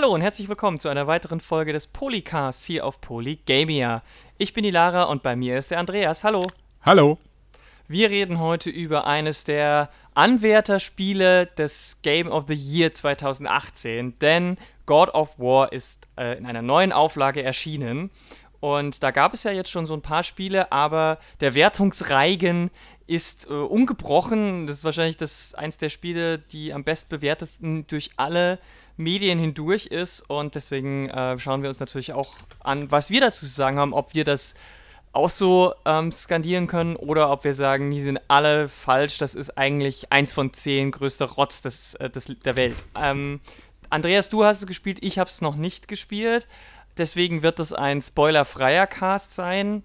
Hallo und herzlich willkommen zu einer weiteren Folge des Polycasts hier auf Polygamia. Ich bin die Lara und bei mir ist der Andreas. Hallo. Hallo. Wir reden heute über eines der Anwärterspiele des Game of the Year 2018, denn God of War ist äh, in einer neuen Auflage erschienen. Und da gab es ja jetzt schon so ein paar Spiele, aber der Wertungsreigen ist äh, ungebrochen. Das ist wahrscheinlich das eins der Spiele, die am bestbewertesten durch alle Medien hindurch ist. Und deswegen äh, schauen wir uns natürlich auch an, was wir dazu zu sagen haben, ob wir das auch so ähm, skandieren können oder ob wir sagen, die sind alle falsch, das ist eigentlich eins von zehn größter Rotz des, äh, des, der Welt. Ähm, Andreas, du hast es gespielt, ich habe es noch nicht gespielt. Deswegen wird es ein spoilerfreier Cast sein.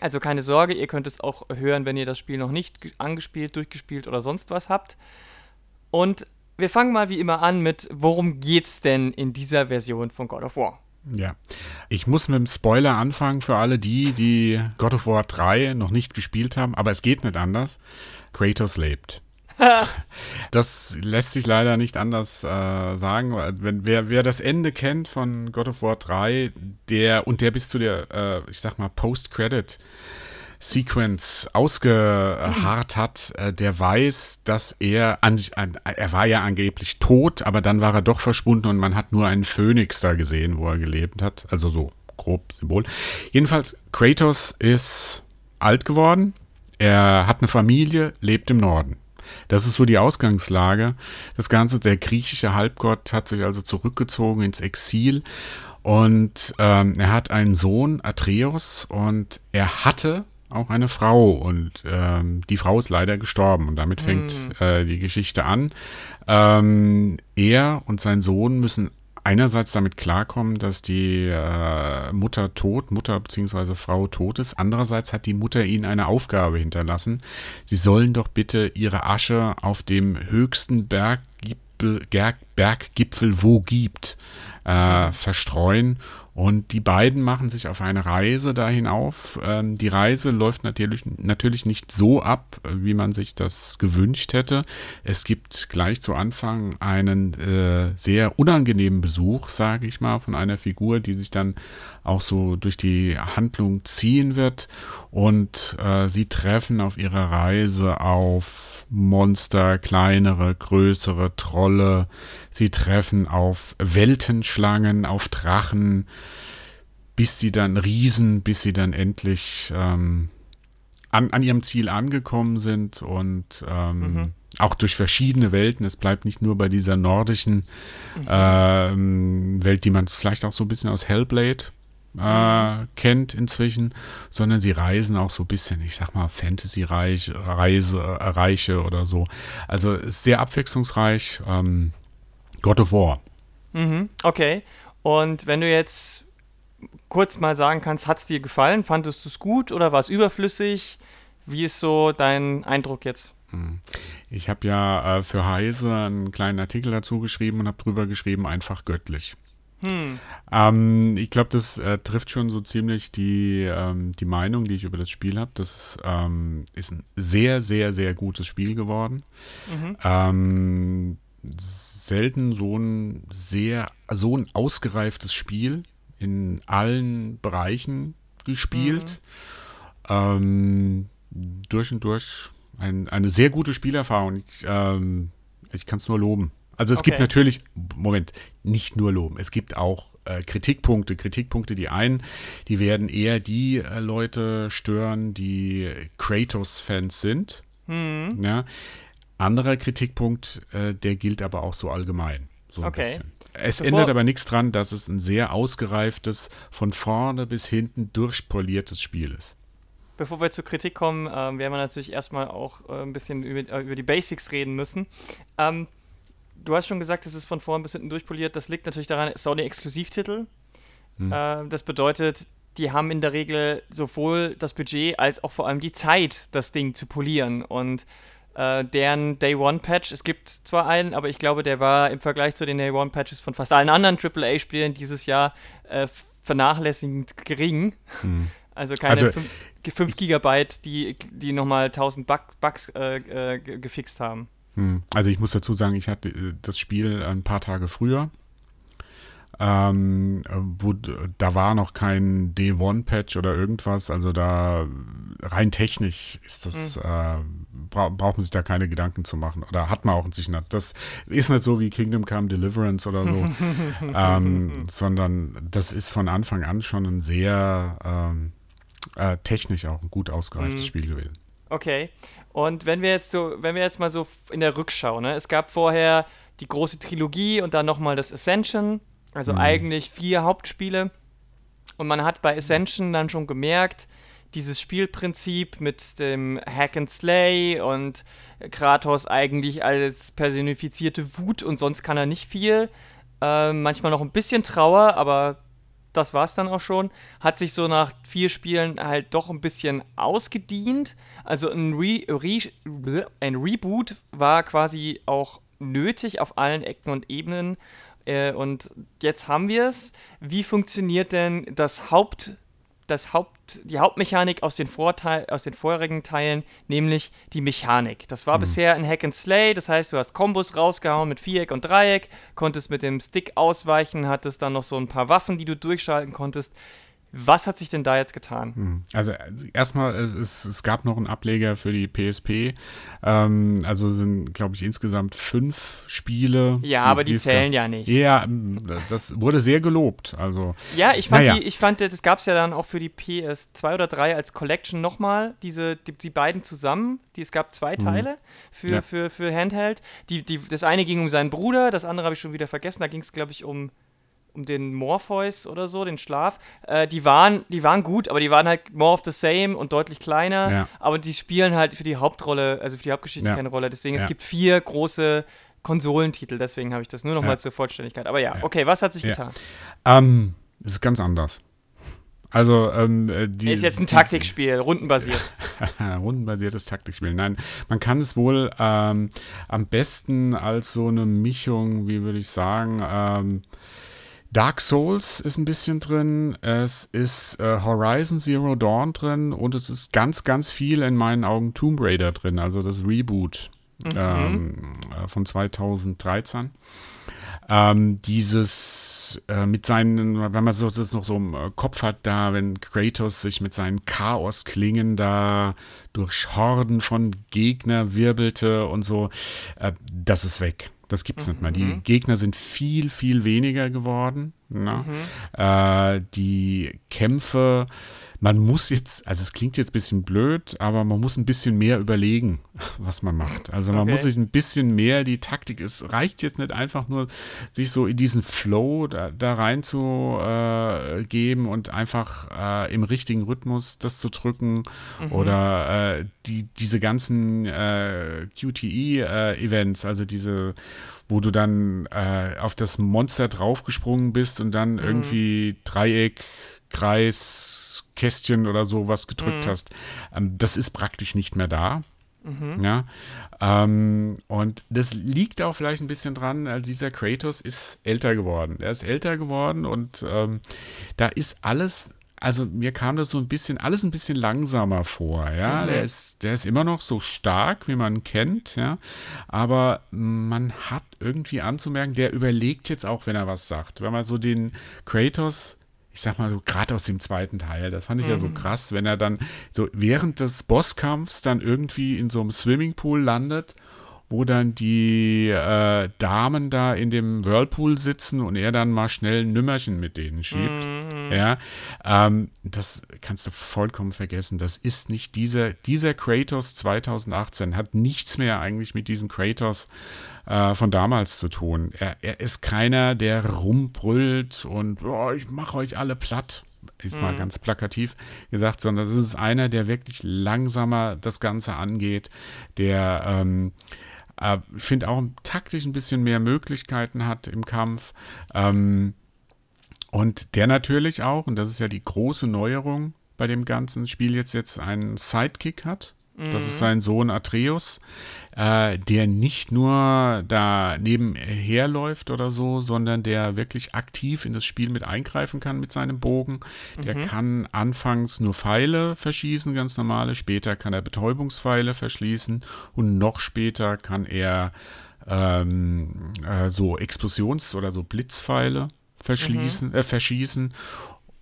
Also keine Sorge, ihr könnt es auch hören, wenn ihr das Spiel noch nicht angespielt, durchgespielt oder sonst was habt. Und wir fangen mal wie immer an mit, worum geht's denn in dieser Version von God of War? Ja, ich muss mit dem Spoiler anfangen für alle die, die God of War 3 noch nicht gespielt haben, aber es geht nicht anders. Kratos lebt. das lässt sich leider nicht anders äh, sagen. Wenn, wer, wer das Ende kennt von God of War 3, der und der bis zu der, äh, ich sag mal, Post-Credit Sequence ausgeharrt hat, äh, der weiß, dass er an sich, er war ja angeblich tot, aber dann war er doch verschwunden und man hat nur einen Phönix da gesehen, wo er gelebt hat. Also so grob Symbol. Jedenfalls, Kratos ist alt geworden. Er hat eine Familie, lebt im Norden. Das ist so die Ausgangslage. Das Ganze, der griechische Halbgott hat sich also zurückgezogen ins Exil und ähm, er hat einen Sohn, Atreus, und er hatte auch eine Frau und ähm, die Frau ist leider gestorben und damit fängt mm. äh, die Geschichte an. Ähm, er und sein Sohn müssen einerseits damit klarkommen, dass die äh, Mutter tot, Mutter bzw. Frau tot ist. Andererseits hat die Mutter ihnen eine Aufgabe hinterlassen. Sie sollen doch bitte ihre Asche auf dem höchsten Berggipfel, Berggipfel wo gibt, äh, verstreuen und die beiden machen sich auf eine Reise dahin auf. Ähm, die Reise läuft natürlich, natürlich nicht so ab, wie man sich das gewünscht hätte. Es gibt gleich zu Anfang einen äh, sehr unangenehmen Besuch, sage ich mal, von einer Figur, die sich dann auch so durch die Handlung ziehen wird. Und äh, sie treffen auf ihrer Reise auf Monster, kleinere, größere Trolle. Sie treffen auf Weltenschlangen, auf Drachen, bis sie dann Riesen, bis sie dann endlich ähm, an, an ihrem Ziel angekommen sind und ähm, mhm. auch durch verschiedene Welten. Es bleibt nicht nur bei dieser nordischen mhm. ähm, Welt, die man vielleicht auch so ein bisschen aus Hellblade äh, kennt inzwischen, sondern sie reisen auch so ein bisschen, ich sag mal, Fantasy-reich, Reise, äh, Reiche oder so. Also ist sehr abwechslungsreich. Ähm, God of War. Mhm, okay. Und wenn du jetzt kurz mal sagen kannst, hat es dir gefallen? Fandest du es gut oder war es überflüssig? Wie ist so dein Eindruck jetzt? Hm. Ich habe ja äh, für Heise einen kleinen Artikel dazu geschrieben und habe drüber geschrieben, einfach göttlich. Hm. Ähm, ich glaube, das äh, trifft schon so ziemlich die, ähm, die Meinung, die ich über das Spiel habe. Das ähm, ist ein sehr, sehr, sehr gutes Spiel geworden. Mhm. Ähm, selten so ein sehr, so ein ausgereiftes Spiel in allen Bereichen gespielt. Mhm. Ähm, durch und durch ein, eine sehr gute Spielerfahrung. Ich, ähm, ich kann es nur loben. Also es okay. gibt natürlich, Moment, nicht nur loben, es gibt auch äh, Kritikpunkte. Kritikpunkte, die einen, die werden eher die äh, Leute stören, die Kratos-Fans sind. Hm. Ja. Anderer Kritikpunkt, äh, der gilt aber auch so allgemein. So ein okay. bisschen. Es Bevor ändert aber nichts dran, dass es ein sehr ausgereiftes, von vorne bis hinten durchpoliertes Spiel ist. Bevor wir zur Kritik kommen, äh, werden wir natürlich erstmal auch äh, ein bisschen über, äh, über, die Basics reden müssen. Ähm, du hast schon gesagt, es ist von vorn bis hinten durchpoliert. Das liegt natürlich daran, Sony-Exklusivtitel. Hm. Äh, das bedeutet, die haben in der Regel sowohl das Budget als auch vor allem die Zeit, das Ding zu polieren. Und äh, deren Day One Patch, es gibt zwar einen, aber ich glaube, der war im Vergleich zu den Day One Patches von fast allen anderen AAA-Spielen dieses Jahr äh, vernachlässigend gering. Hm. Also keine also, 5, 5 Gigabyte, die, die nochmal 1000 Bug, Bugs äh, äh gefixt haben. Hm. Also ich muss dazu sagen, ich hatte äh, das Spiel ein paar Tage früher Ähm, wo, da war noch kein D1-Patch oder irgendwas, also da rein technisch ist das, mhm. äh, bra braucht man sich da keine Gedanken zu machen oder hat man auch in sich nicht. Das ist nicht so wie Kingdom Come Deliverance oder so, ähm, sondern das ist von Anfang an schon ein sehr ähm, äh, technisch auch ein gut ausgereiftes mhm. Spiel gewesen. Okay. Und wenn wir jetzt so, wenn wir jetzt mal so in der Rückschau, ne, es gab vorher die große Trilogie und dann nochmal das Ascension, also mhm. eigentlich vier Hauptspiele. Und man hat bei Ascension dann schon gemerkt, dieses Spielprinzip mit dem Hack and Slay und Kratos eigentlich als personifizierte Wut und sonst kann er nicht viel. Äh, manchmal noch ein bisschen Trauer, aber das war es dann auch schon. Hat sich so nach vier Spielen halt doch ein bisschen ausgedient. Also ein, Re Re ein Reboot war quasi auch nötig auf allen Ecken und Ebenen. Äh, und jetzt haben wir es. Wie funktioniert denn das Haupt, das Haupt, die Hauptmechanik aus den, Vorteil, aus den vorherigen Teilen, nämlich die Mechanik? Das war mhm. bisher ein Hack and Slay, das heißt, du hast Kombos rausgehauen mit Viereck und Dreieck, konntest mit dem Stick ausweichen, hattest dann noch so ein paar Waffen, die du durchschalten konntest. Was hat sich denn da jetzt getan? Hm. Also erstmal, es, es gab noch einen Ableger für die PSP. Ähm, also sind, glaube ich, insgesamt fünf Spiele. Ja, aber die zählen ja nicht. Ja, das wurde sehr gelobt. Also, ja, ich fand, naja. die, ich fand das gab es ja dann auch für die PS2 oder 3 als Collection nochmal, diese, die, die, beiden zusammen. Die, es gab zwei mhm. Teile mhm. für, ja. für, für Handheld. Die, die, das eine ging um seinen Bruder, das andere habe ich schon wieder vergessen. Da ging es, glaube ich, um um den Morpheus oder so, den Schlaf. Äh, die, waren, die waren gut, aber die waren halt more of the same und deutlich kleiner. Ja. Aber die spielen halt für die Hauptrolle, also für die Hauptgeschichte ja. keine Rolle. Deswegen, es gibt vier große Konsolentitel, deswegen habe ich das nur noch mal zur Vollständigkeit. Aber ja, okay, was hat sich getan? Ähm, es ist ganz anders. Also, ähm, äh, die. Ist jetzt ein Taktikspiel, rundenbasiert. rundenbasiertes Taktikspiel. Nein, man kann es wohl ähm, am besten als so eine Mischung, wie würde ich sagen, ähm, Dark Souls ist ein bisschen drin, es ist äh, Horizon Zero Dawn drin und es ist ganz, ganz viel in meinen Augen Tomb Raider drin, also das Reboot mhm. ähm, äh, von 2013. Ähm, dieses äh, mit seinen, wenn man so, das noch so im äh, Kopf hat, da, wenn Kratos sich mit seinen Chaosklingen da durch Horden von Gegner wirbelte und so, äh, das ist weg. Das gibt es mhm. nicht mehr. Die mhm. Gegner sind viel, viel weniger geworden. Ne? Mhm. Äh, die Kämpfe man muss jetzt, also es klingt jetzt ein bisschen blöd, aber man muss ein bisschen mehr überlegen, was man macht. Also man okay. muss sich ein bisschen mehr die Taktik, es reicht jetzt nicht einfach nur, sich so in diesen Flow da, da rein zu äh, geben und einfach äh, im richtigen Rhythmus das zu drücken mhm. oder äh, die, diese ganzen äh, QTE-Events, also diese wo du dann äh, auf das Monster draufgesprungen bist und dann mhm. irgendwie Dreieck, Kreis, Kästchen oder so was gedrückt mhm. hast. Ähm, das ist praktisch nicht mehr da. Mhm. Ja, ähm, und das liegt auch vielleicht ein bisschen dran, also dieser Kratos ist älter geworden. Er ist älter geworden und ähm, da ist alles, also mir kam das so ein bisschen, alles ein bisschen langsamer vor, ja. Mhm. Der ist, der ist immer noch so stark, wie man kennt, ja. Aber man hat irgendwie anzumerken, der überlegt jetzt auch, wenn er was sagt. Wenn man so den Kratos ich sag mal so, gerade aus dem zweiten Teil, das fand ich mhm. ja so mhm. krass, wenn er dann so während des Bosskampfs dann irgendwie in so einem Swimmingpool landet wo dann die äh, Damen da in dem Whirlpool sitzen und er dann mal schnell ein Nümmerchen mit denen schiebt. Mhm. Ja, ähm, das kannst du vollkommen vergessen. Das ist nicht dieser, dieser Kratos 2018 hat nichts mehr eigentlich mit diesem Kratos äh, von damals zu tun. Er, er, ist keiner, der rumbrüllt und oh, ich mache euch alle platt ist mal mhm. ganz plakativ gesagt, sondern es ist einer, der wirklich langsamer das Ganze angeht, der ähm, äh, finde auch taktisch ein bisschen mehr Möglichkeiten hat im Kampf. Ähm, und der natürlich auch, und das ist ja die große Neuerung bei dem ganzen Spiel, jetzt, jetzt einen Sidekick hat. Das ist mhm. sein Sohn Atreus, äh, der nicht nur da nebenher läuft oder so, sondern der wirklich aktiv in das Spiel mit eingreifen kann mit seinem Bogen. Der mhm. kann anfangs nur Pfeile verschießen, ganz normale, später kann er Betäubungspfeile verschließen und noch später kann er ähm, äh, so Explosions- oder so Blitzpfeile verschließen, mhm. äh, verschießen.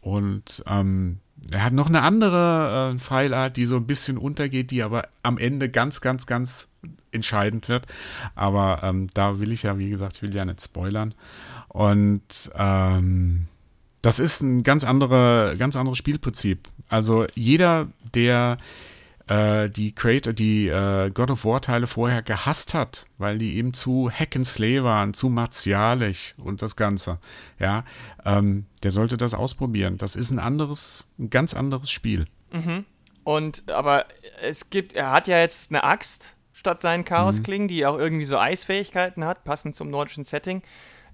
Und ähm, er hat noch eine andere äh, Pfeilart, die so ein bisschen untergeht, die aber am Ende ganz, ganz, ganz entscheidend wird. Aber ähm, da will ich ja, wie gesagt, ich will ja nicht spoilern. Und ähm, das ist ein ganz, andere, ganz anderes Spielprinzip. Also jeder, der äh, die Creator, die äh, God of War Teile vorher gehasst hat, weil die eben zu Hack and Slay waren, zu martialisch und das Ganze, ja, ähm, der sollte das ausprobieren. Das ist ein anderes, ein ganz anderes Spiel. Mhm. Und aber es gibt, er hat ja jetzt eine Axt statt seinen Chaosklingen, mhm. die auch irgendwie so Eisfähigkeiten hat, passend zum nordischen Setting.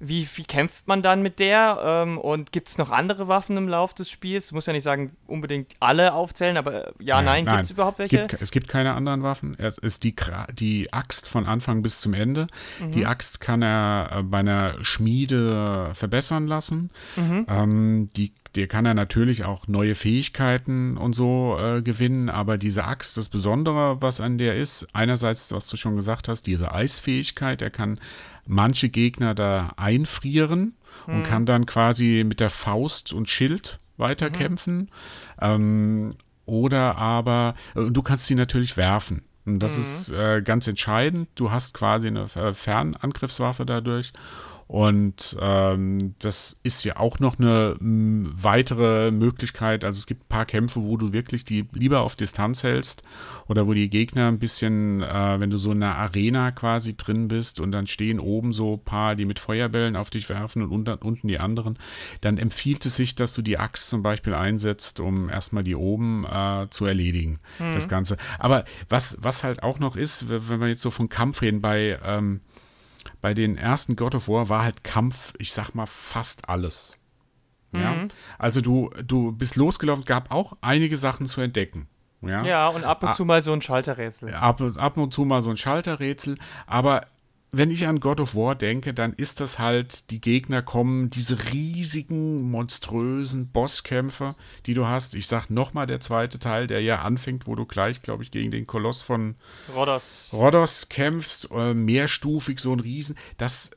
Wie, wie kämpft man dann mit der? Ähm, und gibt es noch andere Waffen im Lauf des Spiels? Du musst ja nicht sagen, unbedingt alle aufzählen, aber äh, ja, nein, nein. gibt es überhaupt welche? Es gibt, es gibt, keine anderen Waffen. Es ist die, die Axt von Anfang bis zum Ende. Mhm. Die Axt kann er äh, bei einer Schmiede verbessern lassen. Mhm. Ähm, die der kann er natürlich auch neue Fähigkeiten und so äh, gewinnen, aber diese Axt, das Besondere, was an der ist, einerseits, was du schon gesagt hast, diese Eisfähigkeit, er kann manche Gegner da einfrieren mhm. und kann dann quasi mit der Faust und Schild weiterkämpfen. Mhm. Ähm, oder aber, äh, du kannst sie natürlich werfen. Und das mhm. ist äh, ganz entscheidend. Du hast quasi eine Fernangriffswaffe dadurch. Und ähm, das ist ja auch noch eine m, weitere Möglichkeit. Also es gibt ein paar Kämpfe, wo du wirklich die lieber auf Distanz hältst oder wo die Gegner ein bisschen, äh, wenn du so in einer Arena quasi drin bist und dann stehen oben so ein paar, die mit Feuerbällen auf dich werfen und unter, unten die anderen, dann empfiehlt es sich, dass du die Axt zum Beispiel einsetzt, um erstmal die oben äh, zu erledigen, mhm. das Ganze. Aber was, was halt auch noch ist, wenn wir jetzt so von Kampf reden, bei ähm, bei den ersten God of War war halt Kampf, ich sag mal, fast alles. Ja. Mhm. Also du, du bist losgelaufen, gab auch einige Sachen zu entdecken. Ja, ja und ab und zu mal so ein Schalterrätsel. Ab, ab und zu mal so ein Schalterrätsel. Aber wenn ich an God of War denke, dann ist das halt, die Gegner kommen, diese riesigen, monströsen Bosskämpfe, die du hast. Ich sag nochmal der zweite Teil, der ja anfängt, wo du gleich, glaube ich, gegen den Koloss von Rhodos, Rhodos kämpfst, äh, mehrstufig, so ein Riesen. Das,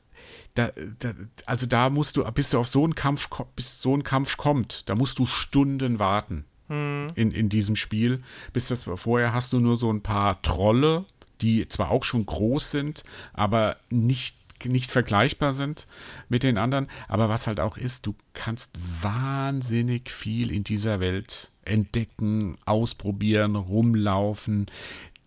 da, da, also da musst du, bis du auf so einen Kampf, bis so ein Kampf kommt, da musst du Stunden warten. Hm. In, in diesem Spiel. Bis das vorher hast du nur so ein paar Trolle, die zwar auch schon groß sind, aber nicht nicht vergleichbar sind mit den anderen. Aber was halt auch ist, du kannst wahnsinnig viel in dieser Welt entdecken, ausprobieren, rumlaufen,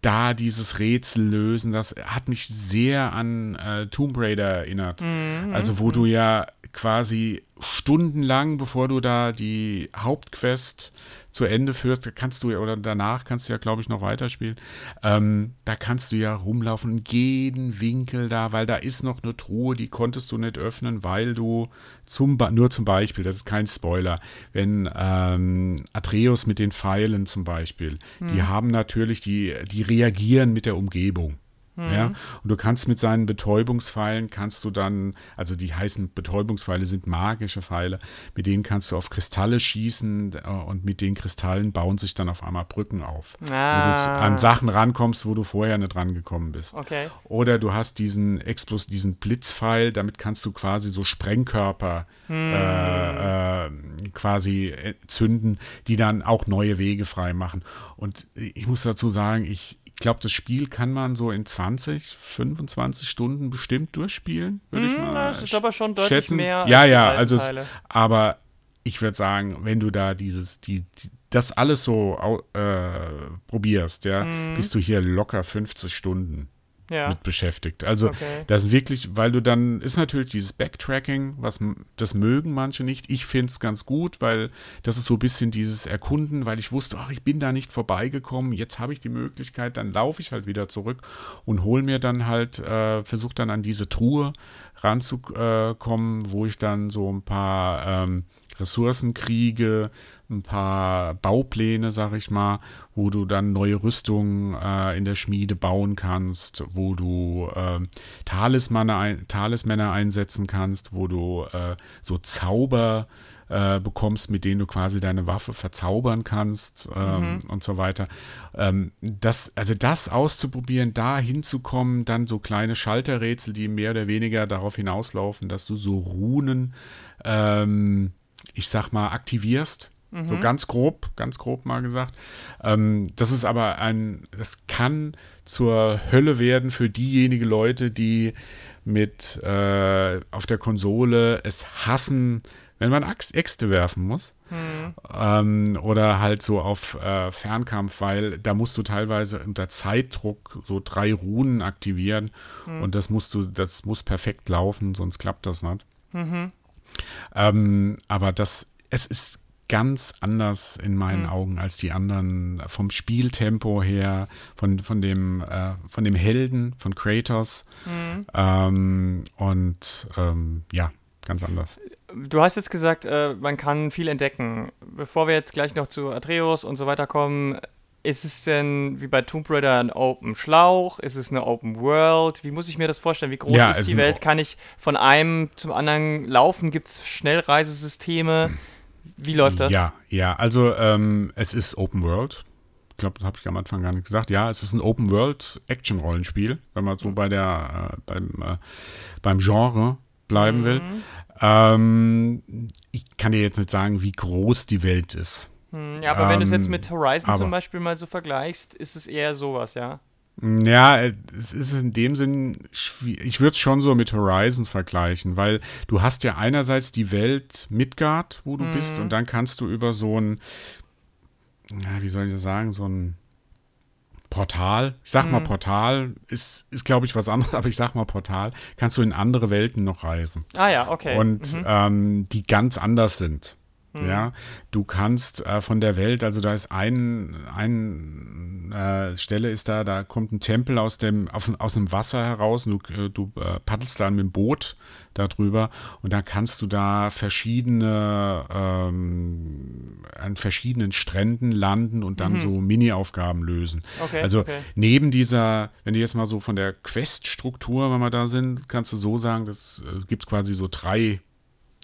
da dieses Rätsel lösen. Das hat mich sehr an äh, Tomb Raider erinnert. Mhm. Also wo du ja quasi stundenlang, bevor du da die Hauptquest zu Ende führst, kannst du ja, oder danach kannst du ja, glaube ich, noch weiterspielen. Ähm, da kannst du ja rumlaufen jeden Winkel da, weil da ist noch eine Truhe, die konntest du nicht öffnen, weil du zum, nur zum Beispiel, das ist kein Spoiler, wenn ähm, Atreus mit den Pfeilen zum Beispiel, hm. die haben natürlich, die, die reagieren mit der Umgebung. Mhm. Ja, und du kannst mit seinen Betäubungspfeilen kannst du dann, also die heißen Betäubungspfeile sind magische Pfeile, mit denen kannst du auf Kristalle schießen äh, und mit den Kristallen bauen sich dann auf einmal Brücken auf. Ah. Wo du an Sachen rankommst, wo du vorher nicht rangekommen bist. Okay. Oder du hast diesen Explos, diesen Blitzpfeil, damit kannst du quasi so Sprengkörper mhm. äh, äh, quasi zünden, die dann auch neue Wege frei machen. Und ich muss dazu sagen, ich, ich glaube, das Spiel kann man so in 20, 25 Stunden bestimmt durchspielen, würde mm, ich hm, mal Das ist aber schon deutlich schätzen. mehr. Ja, ja, also es, aber ich würde sagen, wenn du da dieses, die, die das alles so äh, probierst, ja, mm. bist du hier locker 50 Stunden ja. mit beschäftigt. Also okay. das wirklich, weil du dann, ist natürlich dieses Backtracking, was das mögen manche nicht. Ich finde es ganz gut, weil das ist so ein bisschen dieses Erkunden, weil ich wusste, ach, ich bin da nicht vorbeigekommen, jetzt habe ich die Möglichkeit, dann laufe ich halt wieder zurück und hole mir dann halt, äh, versuche dann an diese Truhe ranzukommen, wo ich dann so ein paar ähm, Ressourcenkriege, ein paar Baupläne, sag ich mal, wo du dann neue Rüstungen äh, in der Schmiede bauen kannst, wo du äh, Talismane ein, Talismänner einsetzen kannst, wo du äh, so Zauber äh, bekommst, mit denen du quasi deine Waffe verzaubern kannst ähm, mhm. und so weiter. Ähm, das, also das auszuprobieren, da hinzukommen, dann so kleine Schalterrätsel, die mehr oder weniger darauf hinauslaufen, dass du so Runen, ähm, ich sag mal, aktivierst so mhm. ganz grob, ganz grob mal gesagt. Ähm, das ist aber ein, das kann zur Hölle werden für diejenigen Leute, die mit äh, auf der Konsole es hassen, wenn man Axt, Äxte werfen muss. Mhm. Ähm, oder halt so auf äh, Fernkampf, weil da musst du teilweise unter Zeitdruck so drei Runen aktivieren mhm. und das musst du, das muss perfekt laufen, sonst klappt das nicht. Mhm. Ähm, aber das, es ist ganz anders in meinen mhm. Augen als die anderen vom Spieltempo her, von, von, dem, äh, von dem Helden, von Kratos. Mhm. Ähm, und ähm, ja, ganz anders. Du hast jetzt gesagt, äh, man kann viel entdecken. Bevor wir jetzt gleich noch zu Atreus und so weiter kommen, ist es denn wie bei Tomb Raider ein Open Schlauch? Ist es eine Open World? Wie muss ich mir das vorstellen? Wie groß ja, ist die Welt? Kann ich von einem zum anderen laufen? Gibt es Schnellreisesysteme? Mhm. Wie läuft das? Ja, ja, also ähm, es ist Open World. Ich glaube, das habe ich am Anfang gar nicht gesagt. Ja, es ist ein Open World Action Rollenspiel, wenn man so bei der äh, beim äh, beim Genre bleiben mhm. will. Ähm, ich kann dir jetzt nicht sagen, wie groß die Welt ist. Hm, ja, aber ähm, wenn du es jetzt mit Horizon aber, zum Beispiel mal so vergleichst, ist es eher sowas, ja. Ja, es ist in dem Sinn, ich würde es schon so mit Horizon vergleichen, weil du hast ja einerseits die Welt Midgard, wo du mhm. bist, und dann kannst du über so ein, ja, wie soll ich das sagen, so ein Portal, ich sag mhm. mal Portal, ist, ist glaube ich was anderes, aber ich sag mal Portal, kannst du in andere Welten noch reisen. Ah ja, okay. Und mhm. ähm, die ganz anders sind. Mhm. Ja, du kannst äh, von der Welt, also da ist ein, ein äh, Stelle ist da, da kommt ein Tempel aus dem, auf, aus dem Wasser heraus, du, äh, du äh, paddelst dann mit dem Boot darüber und dann kannst du da verschiedene, ähm, an verschiedenen Stränden landen und dann mhm. so Mini-Aufgaben lösen. Okay, also okay. neben dieser, wenn du jetzt mal so von der Quest-Struktur, wenn wir da sind, kannst du so sagen, das äh, gibt es quasi so drei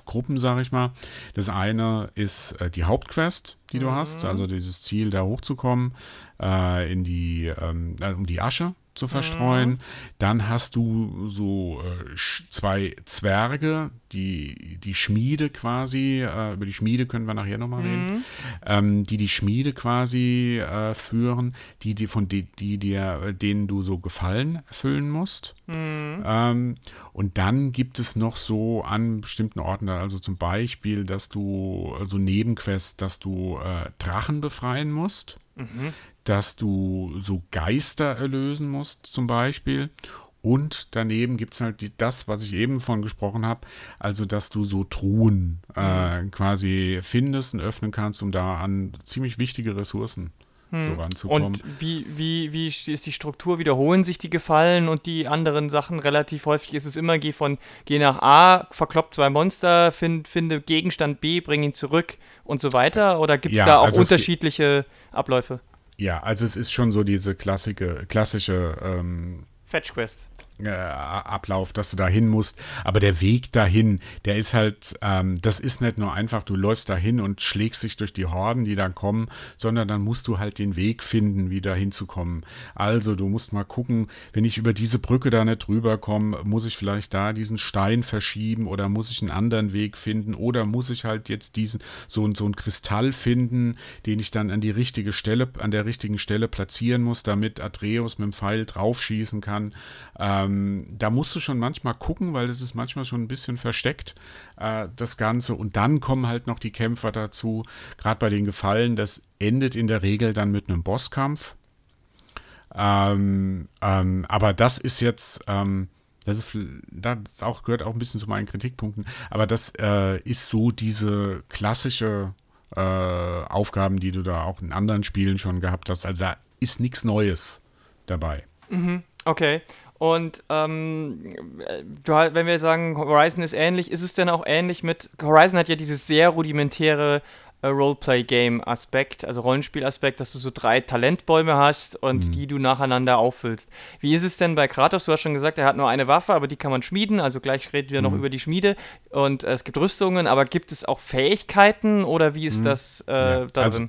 Gruppen, sage ich mal. Das eine ist äh, die Hauptquest, die du mhm. hast, also dieses Ziel, da hochzukommen, äh, in die, ähm, äh, um die Asche zu verstreuen. Mhm. Dann hast du so äh, zwei Zwerge, die die Schmiede quasi, äh, über die Schmiede können wir nachher nochmal mhm. reden, ähm, die die Schmiede quasi äh, führen, die, die von die, die dir, denen du so Gefallen erfüllen musst. Mhm. Ähm, und dann gibt es noch so an bestimmten Orten, also zum Beispiel, dass du, so Nebenquests, dass du äh, Drachen befreien musst. Mhm dass du so Geister erlösen musst, zum Beispiel. Und daneben gibt es halt die, das, was ich eben von gesprochen habe, also dass du so Truhen äh, mhm. quasi findest und öffnen kannst, um da an ziemlich wichtige Ressourcen hm. so ranzukommen. Und wie, wie, wie ist die Struktur? Wiederholen sich die Gefallen und die anderen Sachen relativ häufig? Ist es immer, geh von geh nach A, verklopp zwei Monster, find, finde Gegenstand B, bring ihn zurück und so weiter? Oder gibt es ja, da auch also unterschiedliche Abläufe? Ja, also es ist schon so diese klassische, klassische ähm, Fetch Quest äh, Ablauf, dass du dahin musst. Aber der Weg dahin, der ist halt, ähm, das ist nicht nur einfach, du läufst dahin und schlägst dich durch die Horden, die dann kommen, sondern dann musst du halt den Weg finden, wieder hinzukommen. Also du musst mal gucken, wenn ich über diese Brücke da nicht drüber komme, muss ich vielleicht da diesen Stein verschieben oder muss ich einen anderen Weg finden oder muss ich halt jetzt diesen, so, so einen Kristall finden, den ich dann an die richtige Stelle, an der richtigen Stelle platzieren muss, damit Atreus mit dem Pfeil draufschießen kann. Ähm, ähm, da musst du schon manchmal gucken, weil das ist manchmal schon ein bisschen versteckt, äh, das Ganze. Und dann kommen halt noch die Kämpfer dazu, gerade bei den Gefallen, das endet in der Regel dann mit einem Bosskampf. Ähm, ähm, aber das ist jetzt, ähm, das, ist, das auch, gehört auch ein bisschen zu meinen Kritikpunkten, aber das äh, ist so diese klassische äh, Aufgaben, die du da auch in anderen Spielen schon gehabt hast. Also da ist nichts Neues dabei. Mhm, okay. Und ähm, wenn wir sagen, Horizon ist ähnlich, ist es denn auch ähnlich mit. Horizon hat ja dieses sehr rudimentäre äh, Roleplay-Game-Aspekt, also Rollenspiel-Aspekt, dass du so drei Talentbäume hast und mhm. die du nacheinander auffüllst. Wie ist es denn bei Kratos? Du hast schon gesagt, er hat nur eine Waffe, aber die kann man schmieden. Also gleich reden wir mhm. noch über die Schmiede. Und äh, es gibt Rüstungen, aber gibt es auch Fähigkeiten oder wie ist mhm. das äh, ja. darin? Also,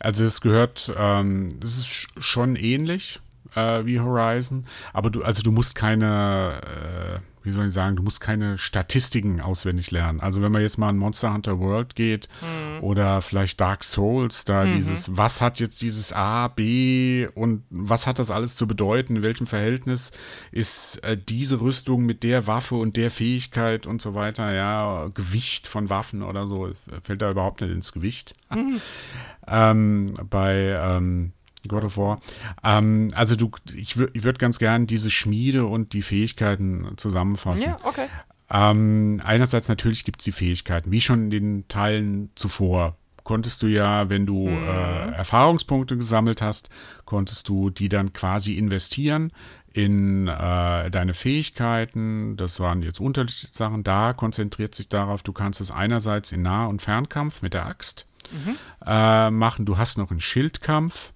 also es gehört, ähm, es ist schon ähnlich äh, wie Horizon, aber du, also du musst keine, äh, wie soll ich sagen, du musst keine Statistiken auswendig lernen. Also wenn man jetzt mal in Monster Hunter World geht mhm. oder vielleicht Dark Souls, da mhm. dieses, was hat jetzt dieses A, B und was hat das alles zu bedeuten, in welchem Verhältnis ist äh, diese Rüstung mit der Waffe und der Fähigkeit und so weiter, ja, Gewicht von Waffen oder so, fällt da überhaupt nicht ins Gewicht. Mhm. ähm, bei ähm, God of War. Ähm, also du, ich, ich würde ganz gern diese Schmiede und die Fähigkeiten zusammenfassen. Ja, okay. Ähm, einerseits natürlich gibt es die Fähigkeiten, wie schon in den Teilen zuvor. Konntest du ja, wenn du mhm. äh, Erfahrungspunkte gesammelt hast, konntest du die dann quasi investieren in äh, deine Fähigkeiten. Das waren jetzt unterschiedliche Sachen. Da konzentriert sich darauf, du kannst es einerseits in Nah- und Fernkampf mit der Axt mhm. äh, machen. Du hast noch einen Schildkampf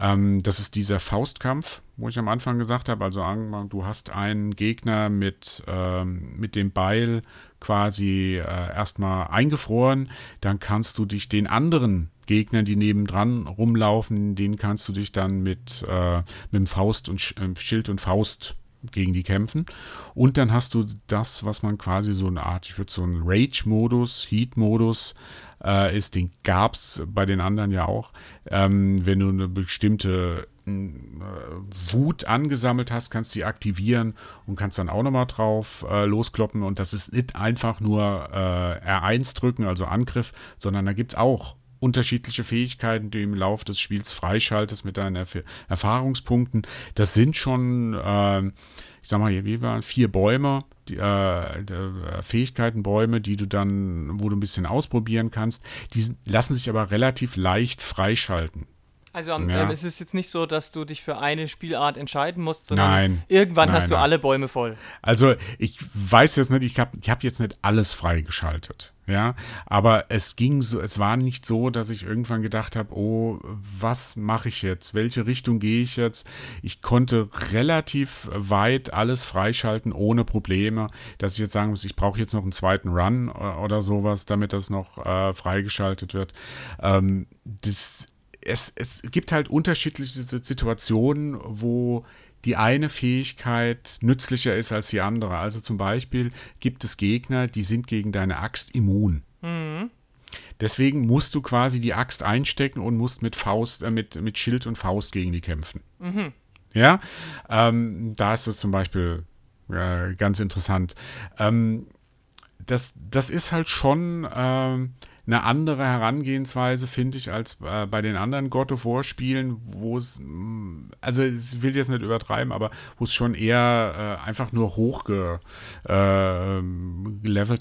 ähm, das ist dieser Faustkampf, wo ich am Anfang gesagt habe. Also du hast einen Gegner mit, ähm, mit dem Beil quasi äh, erstmal eingefroren. Dann kannst du dich den anderen Gegnern, die nebendran rumlaufen, denen kannst du dich dann mit, äh, mit dem Faust und Sch äh, Schild und Faust gegen die kämpfen. Und dann hast du das, was man quasi so eine Art, ich würde so einen Rage-Modus, Heat-Modus äh, ist, den gab es bei den anderen ja auch. Ähm, wenn du eine bestimmte äh, Wut angesammelt hast, kannst du die aktivieren und kannst dann auch nochmal drauf äh, loskloppen. Und das ist nicht einfach nur äh, R1 drücken, also Angriff, sondern da gibt es auch unterschiedliche Fähigkeiten, die im Laufe des Spiels freischaltest mit deinen Erf Erfahrungspunkten. Das sind schon, äh, ich sag mal, wie waren vier Bäume, die, äh, Fähigkeitenbäume, die du dann, wo du ein bisschen ausprobieren kannst. Die lassen sich aber relativ leicht freischalten. Also ja. ähm, es ist jetzt nicht so, dass du dich für eine Spielart entscheiden musst, sondern nein, irgendwann nein, hast du nein. alle Bäume voll. Also ich weiß jetzt nicht, ich habe ich hab jetzt nicht alles freigeschaltet, ja, aber es ging so, es war nicht so, dass ich irgendwann gedacht habe, oh, was mache ich jetzt? Welche Richtung gehe ich jetzt? Ich konnte relativ weit alles freischalten ohne Probleme, dass ich jetzt sagen muss, ich brauche jetzt noch einen zweiten Run oder sowas, damit das noch äh, freigeschaltet wird. Ähm, das es, es gibt halt unterschiedliche Situationen, wo die eine Fähigkeit nützlicher ist als die andere. Also zum Beispiel gibt es Gegner, die sind gegen deine Axt immun. Mhm. Deswegen musst du quasi die Axt einstecken und musst mit Faust, äh, mit, mit Schild und Faust gegen die kämpfen. Mhm. Ja, ähm, da ist es zum Beispiel äh, ganz interessant. Ähm, das, das ist halt schon ähm, eine andere Herangehensweise, finde ich, als äh, bei den anderen God of War Spielen, wo es, mm, also ich will jetzt nicht übertreiben, aber wo es schon eher äh, einfach nur hochgelevelt